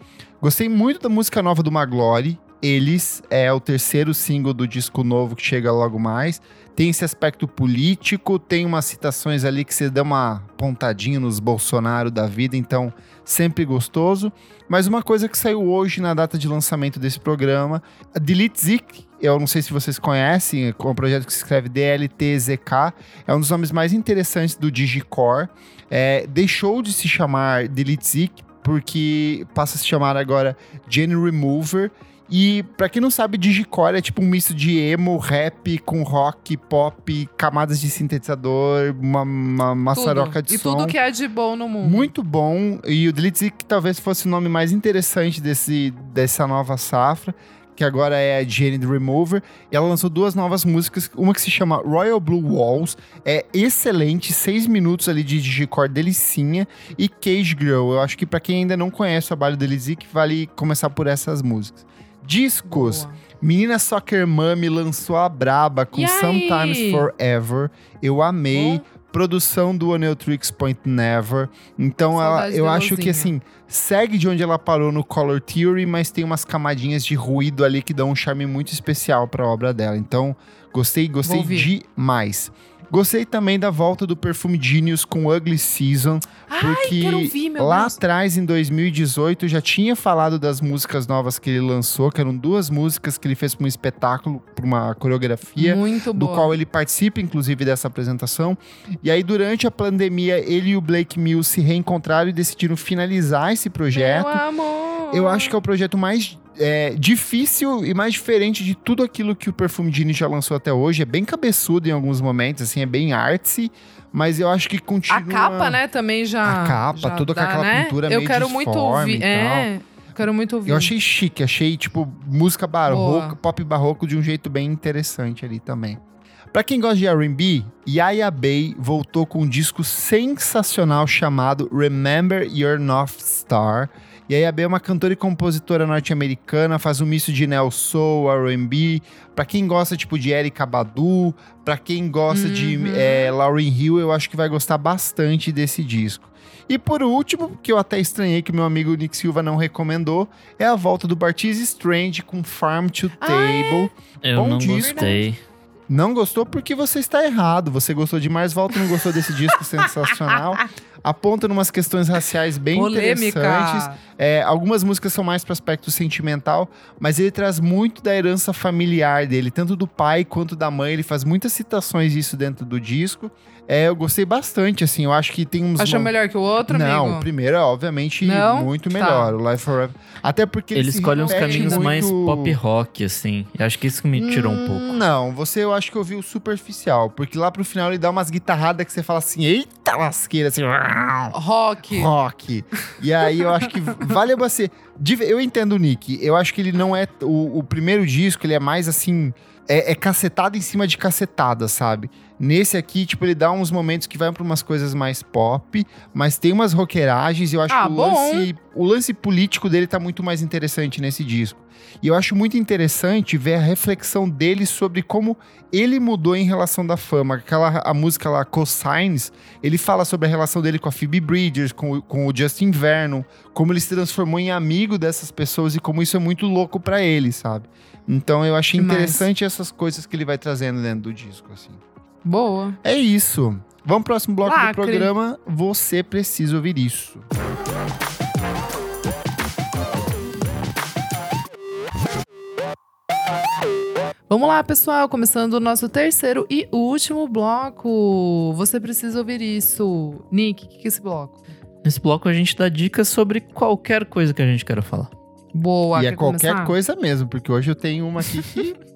Gostei muito da música nova do Maglore. Eles é o terceiro single do disco novo que chega logo mais. Tem esse aspecto político, tem umas citações ali que você dá uma pontadinha nos Bolsonaro da vida, então sempre gostoso. Mas uma coisa que saiu hoje na data de lançamento desse programa, a Delete Zik, eu não sei se vocês conhecem, é um projeto que se escreve DLTZK, é um dos nomes mais interessantes do Digicore. É, deixou de se chamar Delete Zik, porque passa a se chamar agora Gene Remover. E pra quem não sabe, Digicore é tipo um misto de emo, rap com rock, pop, camadas de sintetizador, uma, uma maçaroca de E som. tudo que é de bom no mundo. Muito bom. E o Delete Zik talvez fosse o nome mais interessante desse, dessa nova safra, que agora é a Jenny the Remover. E ela lançou duas novas músicas, uma que se chama Royal Blue Walls, é excelente, seis minutos ali de digicore delicinha, e Cage Girl. Eu acho que pra quem ainda não conhece o trabalho do Delete Zik, vale começar por essas músicas. Discos. Boa. Menina Soccer Mummy lançou a Braba com? Sometimes Forever. Eu amei. Bom. Produção do Oneotrix Point Never. Então, ela, eu acho que assim, segue de onde ela parou no Color Theory, mas tem umas camadinhas de ruído ali que dão um charme muito especial pra obra dela. Então, gostei, gostei demais. Gostei também da volta do Perfume Genius com Ugly Season, porque quero ouvir, lá Deus. atrás, em 2018, eu já tinha falado das músicas novas que ele lançou, que eram duas músicas que ele fez para um espetáculo, para uma coreografia, Muito do boa. qual ele participa, inclusive, dessa apresentação. E aí, durante a pandemia, ele e o Blake Mills se reencontraram e decidiram finalizar esse projeto. Meu amor. Eu acho que é o projeto mais é, difícil e mais diferente de tudo aquilo que o Perfume Genie já lançou até hoje. É bem cabeçudo em alguns momentos, assim, é bem artsy, mas eu acho que continua... A capa, né, também já. A capa, já toda com dá, aquela né? pintura Eu meio quero muito ouvir. É, eu quero muito ouvir. Eu achei chique, achei, tipo, música barroca, Boa. pop barroco de um jeito bem interessante ali também. Pra quem gosta de R&B, Yaya Bay voltou com um disco sensacional chamado Remember Your North Star. Yaya Bay é uma cantora e compositora norte-americana, faz um misto de neo soul, R&B. Pra quem gosta, tipo, de Erykah Badu, pra quem gosta de Uhum. é, Lauryn Hill, eu acho que vai gostar bastante desse disco. E por último, que eu até estranhei que meu amigo Nick Silva não recomendou, é a volta do Bartiz Strange com Farm to Ah, Table. Eu Bom não disco. gostei. Não gostou porque você está errado. Você gostou de Mais Volta não gostou desse disco sensacional. Aponta umas questões raciais bem interessantes. Polêmica. É, algumas músicas são mais para aspecto sentimental, mas ele traz muito da herança familiar dele, tanto do pai quanto da mãe. Ele faz muitas citações disso dentro do disco. É, eu gostei bastante, assim. Eu acho que tem uns. Achou mo- melhor que o outro, Não, amigo? o primeiro é obviamente Não? muito Tá. melhor, o Life Forever. Até porque Ele se escolhe uns caminhos mais muito- pop rock, assim. Eu acho que isso me tirou um Hum, pouco. Não, você eu acho que ouviu superficial, porque lá pro final ele dá umas guitarradas que você fala assim, eita lasqueira, assim, Rock. rock. E aí eu acho que vale você. Eu entendo o Nick. Eu acho que ele não é. O, o primeiro disco, ele é mais assim. É, é cacetado em cima de cacetada, sabe? Nesse aqui, tipo, ele dá uns momentos que vai para umas coisas mais pop, mas tem umas roqueiragens e eu acho ah, que o lance, o lance político dele tá muito mais interessante nesse disco. E eu acho muito interessante ver a reflexão dele sobre como ele mudou em relação da fama. Aquela a música lá, Cosigns, ele fala sobre a relação dele com a Phoebe Bridgers, com, com o Justin Vernon, como ele se transformou em amigo dessas pessoas e como isso é muito louco para ele, sabe? Então eu achei Demais. interessante essas coisas que ele vai trazendo dentro do disco, assim. Boa. É isso. Vamos pro próximo bloco Lacre. do programa. Você precisa ouvir isso. Vamos lá, pessoal, começando o nosso terceiro e último bloco. Você precisa ouvir isso. Nick, o que é esse bloco? Nesse bloco a gente dá dicas sobre qualquer coisa que a gente queira falar. Boa, E é qualquer começar? coisa mesmo, porque hoje eu tenho uma aqui que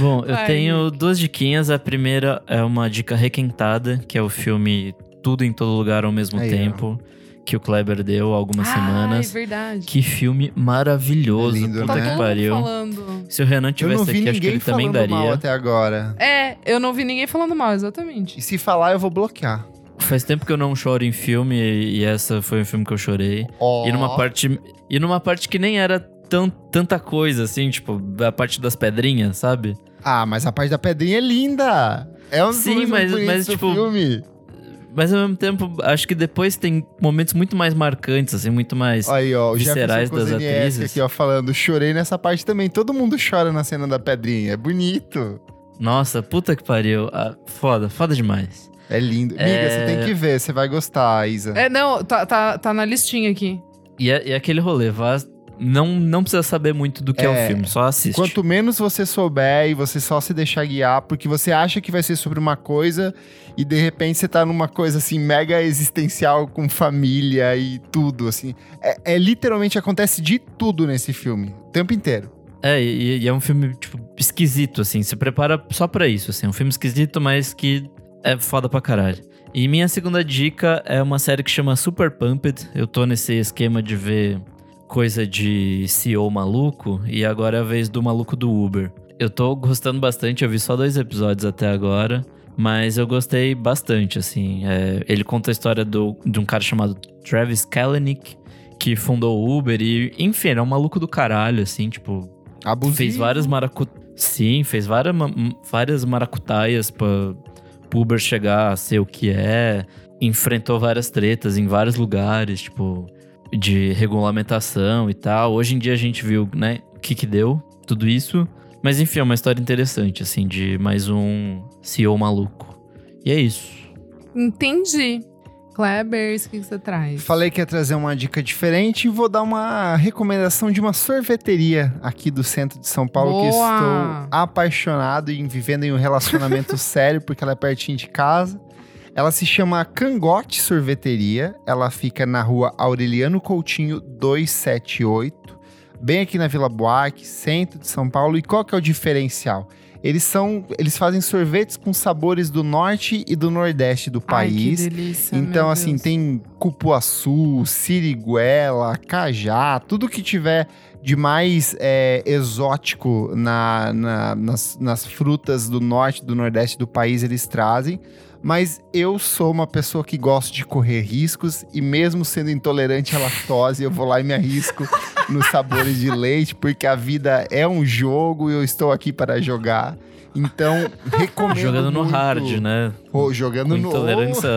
Bom, eu Ai. tenho duas diquinhas. A primeira é uma dica requentada, que é o filme Tudo em Todo Lugar ao mesmo Aí, tempo. Ó. Que o Kleber deu há algumas Ai, semanas. verdade. Que filme maravilhoso. É lindo, puta né? que pariu. Falando. Se o Renan tivesse aqui, acho que ele também daria. Mal até agora. É, eu não vi ninguém falando mal, exatamente. E se falar, eu vou bloquear. Faz tempo que eu não choro em filme e essa foi um filme que eu chorei. Oh. E numa parte e numa parte que nem era tão, tanta coisa assim, tipo, a parte das pedrinhas, sabe? Ah, mas a parte da pedrinha é linda. É um Sim, mas, mas tipo, filme. Mas ao mesmo tempo, acho que depois tem momentos muito mais marcantes, assim, muito mais Aí, ó, viscerais das atrizes. aqui, ó, falando, chorei nessa parte também. Todo mundo chora na cena da pedrinha. É bonito. Nossa, puta que pariu. Ah, foda, foda demais. É lindo. É... Miga, você tem que ver, você vai gostar, Isa. É, não, tá, tá, tá na listinha aqui. E, é, e é aquele rolê, vá não, não precisa saber muito do que é, é o filme, só assiste. Quanto menos você souber e você só se deixar guiar, porque você acha que vai ser sobre uma coisa e de repente você tá numa coisa assim mega existencial com família e tudo, assim. É, é literalmente acontece de tudo nesse filme, o tempo inteiro. É, e, e, é um filme, tipo, esquisito, assim. Se prepara só para isso, assim. É um filme esquisito, mas que é foda pra caralho. E minha segunda dica é uma série que chama Super Pumped. Eu tô nesse esquema de ver coisa de CEO maluco e agora é a vez do maluco do Uber. Eu tô gostando bastante, eu vi só dois episódios até agora, mas eu gostei bastante, assim. É, ele conta a história do, de um cara chamado Travis Kalanick, que fundou o Uber e, enfim, é um maluco do caralho, assim, tipo... Abusivo. Fez várias maracu... Sim, fez várias, várias maracutaias pra Uber chegar a ser o que é. Enfrentou várias tretas em vários lugares, tipo de regulamentação e tal. Hoje em dia a gente viu, né, o que que deu, tudo isso. Mas enfim, é uma história interessante, assim, de mais um CEO maluco. E é isso. Entendi. Klebers, o que, que você traz? Falei que ia trazer uma dica diferente e vou dar uma recomendação de uma sorveteria aqui do centro de São Paulo Boa. que estou apaixonado em vivendo em um relacionamento sério, porque ela é pertinho de casa. Ela se chama Cangote Sorveteria. Ela fica na rua Aureliano Coutinho 278, bem aqui na Vila Buarque, centro de São Paulo. E qual que é o diferencial? Eles são, eles fazem sorvetes com sabores do norte e do nordeste do país. Ai, que delícia, então, assim, Deus. tem cupuaçu, siriguela, cajá, tudo que tiver de mais é, exótico na, na, nas, nas frutas do norte e do nordeste do país, eles trazem mas eu sou uma pessoa que gosta de correr riscos e mesmo sendo intolerante à lactose, eu vou lá e me arrisco nos sabores de leite, porque a vida é um jogo e eu estou aqui para jogar. Então, recomendo Jogando no hard, né? Oh, jogando Com no... Intolerância...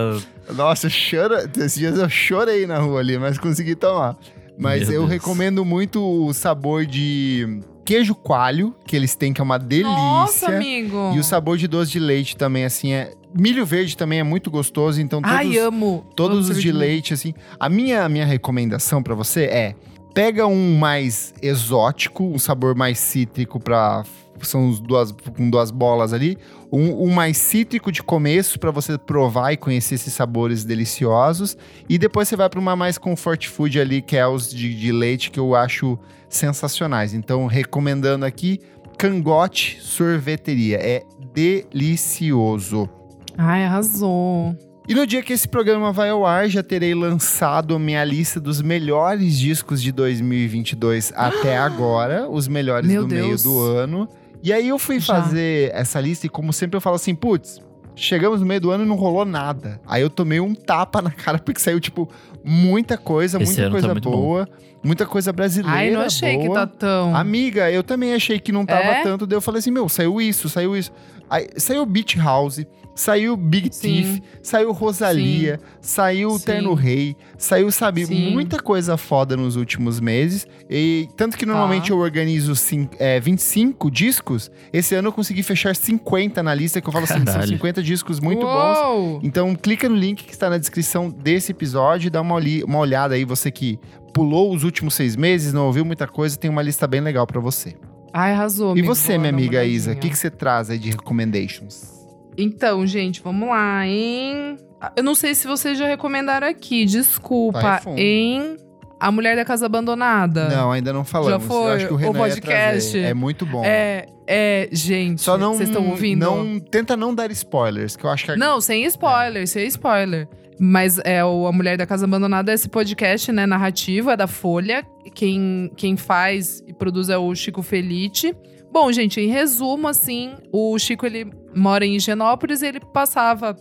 Nossa, chora... esses dias eu chorei na rua ali, mas consegui tomar. Mas Meu eu Deus. recomendo muito o sabor de queijo coalho, que eles têm, que é uma delícia. Nossa, amigo! E o sabor de doce de leite também, assim, é milho verde também é muito gostoso, então todos, Ai, amo. todos os de leite, assim. A minha, minha recomendação para você é pega um mais exótico, um sabor mais cítrico para são duas com duas bolas ali, um, um mais cítrico de começo para você provar e conhecer esses sabores deliciosos e depois você vai para uma mais comfort food ali que é os de, de leite que eu acho sensacionais. Então recomendando aqui Cangote Sorveteria, é delicioso. Ai, arrasou. E no dia que esse programa vai ao ar, já terei lançado a minha lista dos melhores discos de 2022 até agora, os melhores Meu do Deus. meio do ano. E aí eu fui Já. fazer essa lista e, como sempre, eu falo assim, putz, chegamos no meio do ano e não rolou nada. Aí eu tomei um tapa na cara, porque saiu, tipo, muita coisa, Esse muita tá coisa muito boa, muita coisa brasileira. Ai, não achei que boa. tá tão. Amiga, eu também achei que não tava É? tanto. Daí eu falei assim, meu, saiu isso, saiu isso. Aí, saiu Beach House, saiu Big Sim. Thief, saiu Rosalia, saiu Sim. Terno Rei, saiu, sabe, Sim. muita coisa foda nos últimos meses. E tanto que normalmente Tá. eu organizo é, 25 discos. Esse ano eu consegui fechar 50 na lista, que eu falo assim, são Caralho. 50 discos muito bons. Uou! Então clica no link que está na descrição desse episódio e dá uma, uma olhada aí, você que pulou os últimos seis meses, não ouviu muita coisa, tem uma lista bem legal pra você. Ai, arrasou. E você, minha amiga Isa, o que, que você traz aí de recommendations? Então, gente, vamos lá, hein? Eu não sei se vocês já recomendaram aqui, desculpa. Em A Mulher da Casa Abandonada. Não, ainda não falamos. Já foi Eu acho que o o Renan ia podcast? É muito bom. É, é, gente. Só não, Vocês estão ouvindo? não tenta não dar spoilers, que eu acho que Não, sem spoiler, sem spoiler. Mas é o A Mulher da Casa Abandonada, é esse podcast, né, narrativo, é da Folha. Quem, quem faz e produz é o Chico Felite. Bom, gente, em resumo, assim, o Chico, ele mora em Higienópolis e ele passava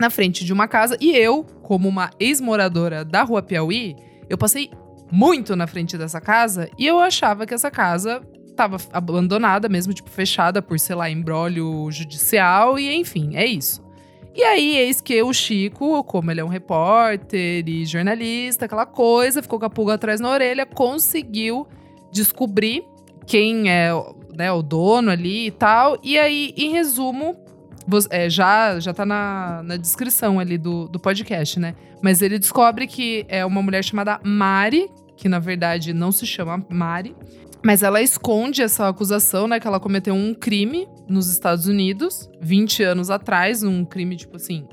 na frente de uma casa. E eu, como uma ex-moradora da Rua Piauí, eu passei muito na frente dessa casa e eu achava que essa casa tava abandonada mesmo, tipo, fechada por, sei lá, embrólio judicial e enfim, é isso. E aí, eis que o Chico, como ele é um repórter e jornalista, aquela coisa, ficou com a pulga atrás na orelha, conseguiu descobrir quem é né, o dono ali e tal. E aí, em resumo, vo- é, já, já tá na, na descrição ali do, do podcast, né? Mas ele descobre que é uma mulher chamada Mari, que na verdade não se chama Mari, mas ela esconde essa acusação, né? Que ela cometeu um crime nos Estados Unidos, 20 anos atrás, um crime, tipo assim,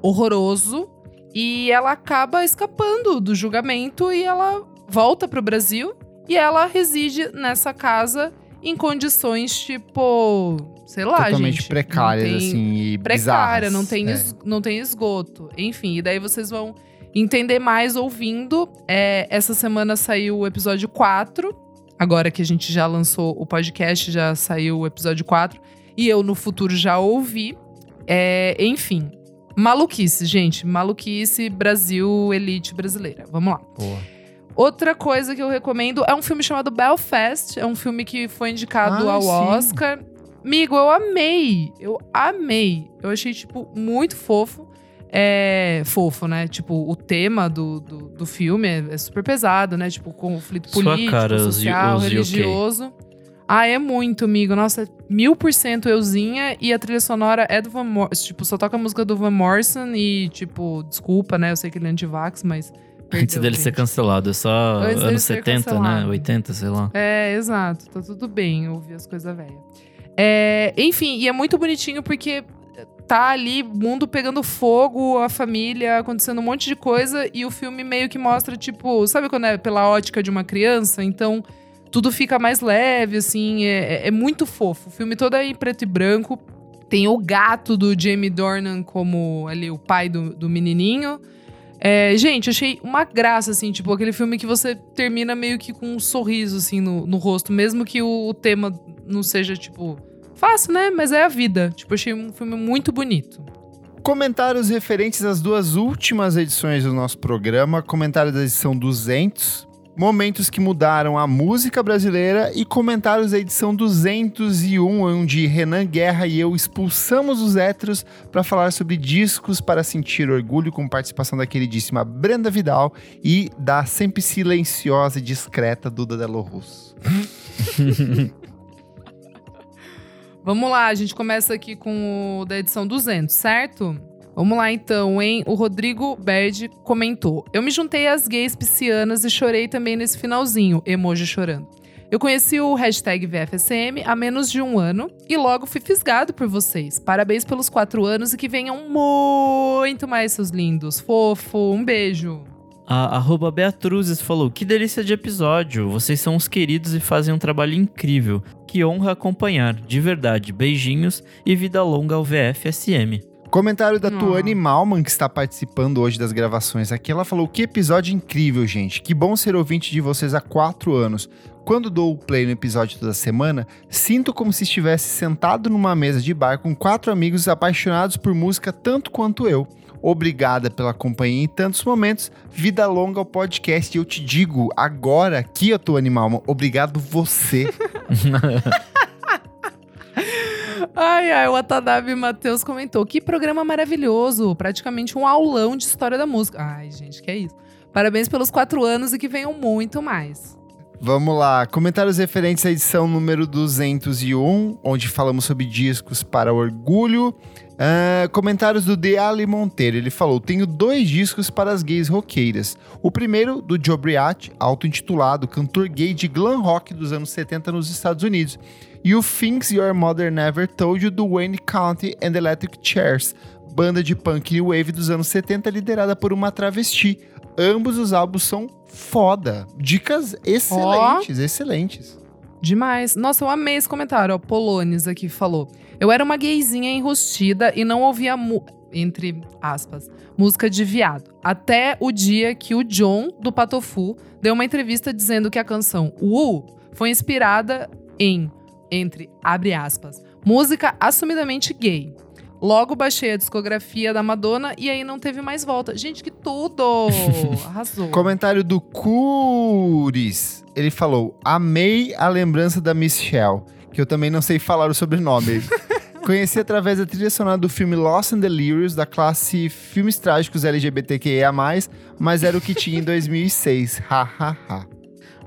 horroroso. E ela acaba escapando do julgamento e ela volta pro Brasil e ela reside nessa casa em condições, tipo, sei lá, totalmente gente. precárias, assim, e precária, bizarras. não tem, É. es- não tem esgoto. Enfim, e daí vocês vão entender mais ouvindo. É, essa semana saiu o episódio 4. Agora que a gente já lançou o podcast, já saiu o episódio 4. E eu, no futuro, já ouvi. É, enfim, maluquice, gente. Maluquice, Brasil, elite brasileira. Vamos lá. Boa. Outra coisa que eu recomendo é um filme chamado Belfast. É um filme que foi indicado Ah, ao sim. Oscar. Amigo, eu amei. Eu amei. Eu achei, tipo, muito fofo. É fofo, né? Tipo, o tema do, do, do filme é, é super pesado, né? Tipo, conflito Sua político, cara, os- social, os UK. religioso. Ah, é muito, amigo. Nossa, mil por cento euzinha. E a trilha sonora é do Van Morrison. Tipo, só toca a música do Van Morrison. E, tipo, desculpa, né? Eu sei que ele é antivax, mas... Antes dele gente. ser cancelado. É só Antes anos ser 70, né? cancelado. 80, sei lá. É, exato. Tá tudo bem ouvir as coisas velhas. É, enfim, e é muito bonitinho porque tá ali, o mundo pegando fogo, a família, acontecendo um monte de coisa, e o filme meio que mostra, tipo, sabe quando é pela ótica de uma criança? Então, tudo fica mais leve, assim, é, é- é muito fofo. O filme todo é em preto e branco. Tem o gato do Jamie Dornan como ali o pai do, do menininho. É, gente, achei uma graça, assim, tipo, aquele filme que você termina meio que com um sorriso, assim, no, no rosto, mesmo que o, o tema não seja, tipo, fácil, né? Mas é a vida. Tipo, achei um filme muito bonito. Comentários referentes às duas últimas edições do nosso programa, comentário da edição 200, momentos que mudaram a música brasileira e comentários da edição 201, onde Renan Guerra e eu expulsamos os héteros para falar sobre discos para sentir orgulho, com participação da queridíssima Brenda Vidal e da sempre silenciosa e discreta Duda Delo Russo. Vamos lá, a gente começa aqui com o da edição 200, certo? Vamos lá então, hein? O Rodrigo Berdi comentou: Eu me juntei às gays piscianas e chorei também nesse finalzinho, emoji chorando. Eu conheci o hashtag VFSM há menos de um ano e logo fui fisgado por vocês. Parabéns pelos quatro anos e que venham muito mais, seus lindos. Fofo, um beijo. A arroba Beatruzes falou: Que delícia de episódio! Vocês são os queridos e fazem um trabalho incrível. Que honra acompanhar, de verdade. Beijinhos e vida longa ao VFSM. Comentário da Tuane Malman, que está participando hoje das gravações aqui. Ela falou: Que episódio incrível, gente. Que bom ser ouvinte de vocês há quatro anos. Quando dou o play no episódio toda semana, sinto como se estivesse sentado numa mesa de bar com quatro amigos apaixonados por música tanto quanto eu. Obrigada pela companhia em tantos momentos. Vida longa ao podcast. Eu te digo agora aqui, a tua animal, obrigado você. Ai, ai, o Watanabe Matheus comentou: que programa maravilhoso! Praticamente um aulão de história da música. Ai, gente, que é isso. Parabéns pelos quatro anos e que venham muito mais. Vamos lá, comentários referentes à edição número 201, onde falamos sobre discos para orgulho. Uh, comentários do Deali Monteiro. Ele falou: Tenho dois discos para as gays roqueiras. O primeiro, do Joe Briat, auto-intitulado cantor gay de glam rock dos anos 70 nos Estados Unidos o Things Your Mother Never Told You do Wayne County and Electric Chairs, banda de punk new wave dos anos 70 liderada por uma travesti. Ambos os álbuns são foda. Dicas excelentes, oh. excelentes. Demais. Nossa, eu amei esse comentário. O Polones aqui falou. Eu era uma gayzinha enrustida e não ouvia, entre aspas, música de viado. Até o dia que o John, do Patofu, deu uma entrevista dizendo que a canção U foi inspirada em entre, abre aspas, música assumidamente gay. Logo baixei a discografia da Madonna e aí não teve mais volta. Gente, que tudo! Arrasou. Comentário do Curis. Ele falou: Amei a lembrança da Miss Shell, que eu também não sei falar o sobrenome. Conheci através da trilha sonora do filme Lost and Delirious, da classe Filmes Trágicos LGBTQIA, mas era o que tinha em 2006. Hahaha.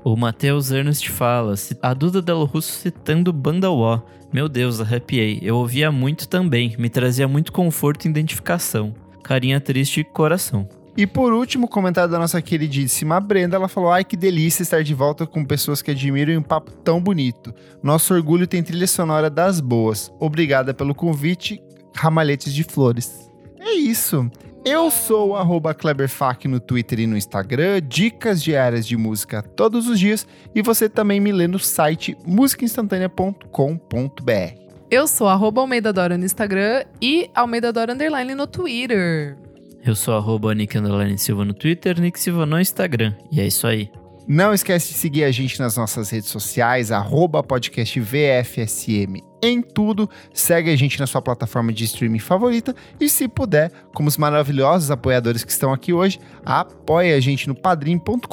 O Matheus Ernest fala, a Duda Del Russo citando Banda Wó. Meu Deus, arrepiei. Eu ouvia muito também, me trazia muito conforto e identificação. Carinha triste e coração. E por último, comentário da nossa queridíssima Brenda, ela falou: Ai, que delícia estar de volta com pessoas que admiram e um papo tão bonito. Nosso orgulho tem trilha sonora das boas. Obrigada pelo convite, ramalhetes de flores. É isso. Eu sou o Kleberfac no Twitter e no Instagram, dicas diárias de música todos os dias e você também me lê no site musicainstantanea.com.br. Eu sou arroba Almeida Dora no Instagram e Almeida Dora Underline no Twitter. Eu sou arroba Nick Silva no Twitter, Nick Silva no Instagram. E é isso aí. Não esquece de seguir a gente nas nossas redes sociais, arroba podcast VFSM em tudo. Segue a gente na sua plataforma de streaming favorita e, se puder, como os maravilhosos apoiadores que estão aqui hoje, apoie a gente no padrim.com.br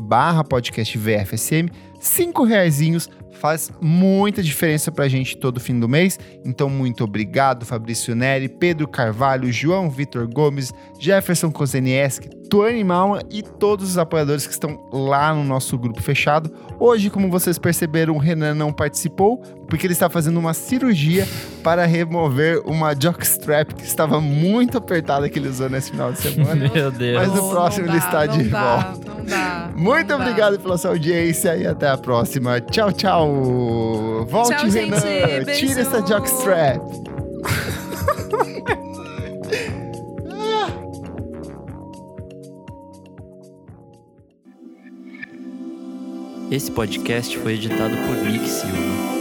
barra podcast VFSM. Cinco reaisinhos faz muita diferença pra gente todo fim do mês. Então, muito obrigado, Fabrício Neri, Pedro Carvalho, João Vitor Gomes, Jefferson Kozenieski, Tuane Malma e todos os apoiadores que estão lá no nosso grupo fechado. Hoje, como vocês perceberam, o Renan não participou, porque ele está fazendo uma cirurgia para remover uma jockstrap que estava muito apertada que ele usou nesse final de semana. Meu Deus. Mas no próximo dá, ele está de dá, volta. Não dá, muito não obrigado dá. pela sua audiência e até a próxima. Tchau, tchau. Volte, tchau, Renan. Gente, Tira essa jockstrap. Esse podcast foi editado por Nick Silva.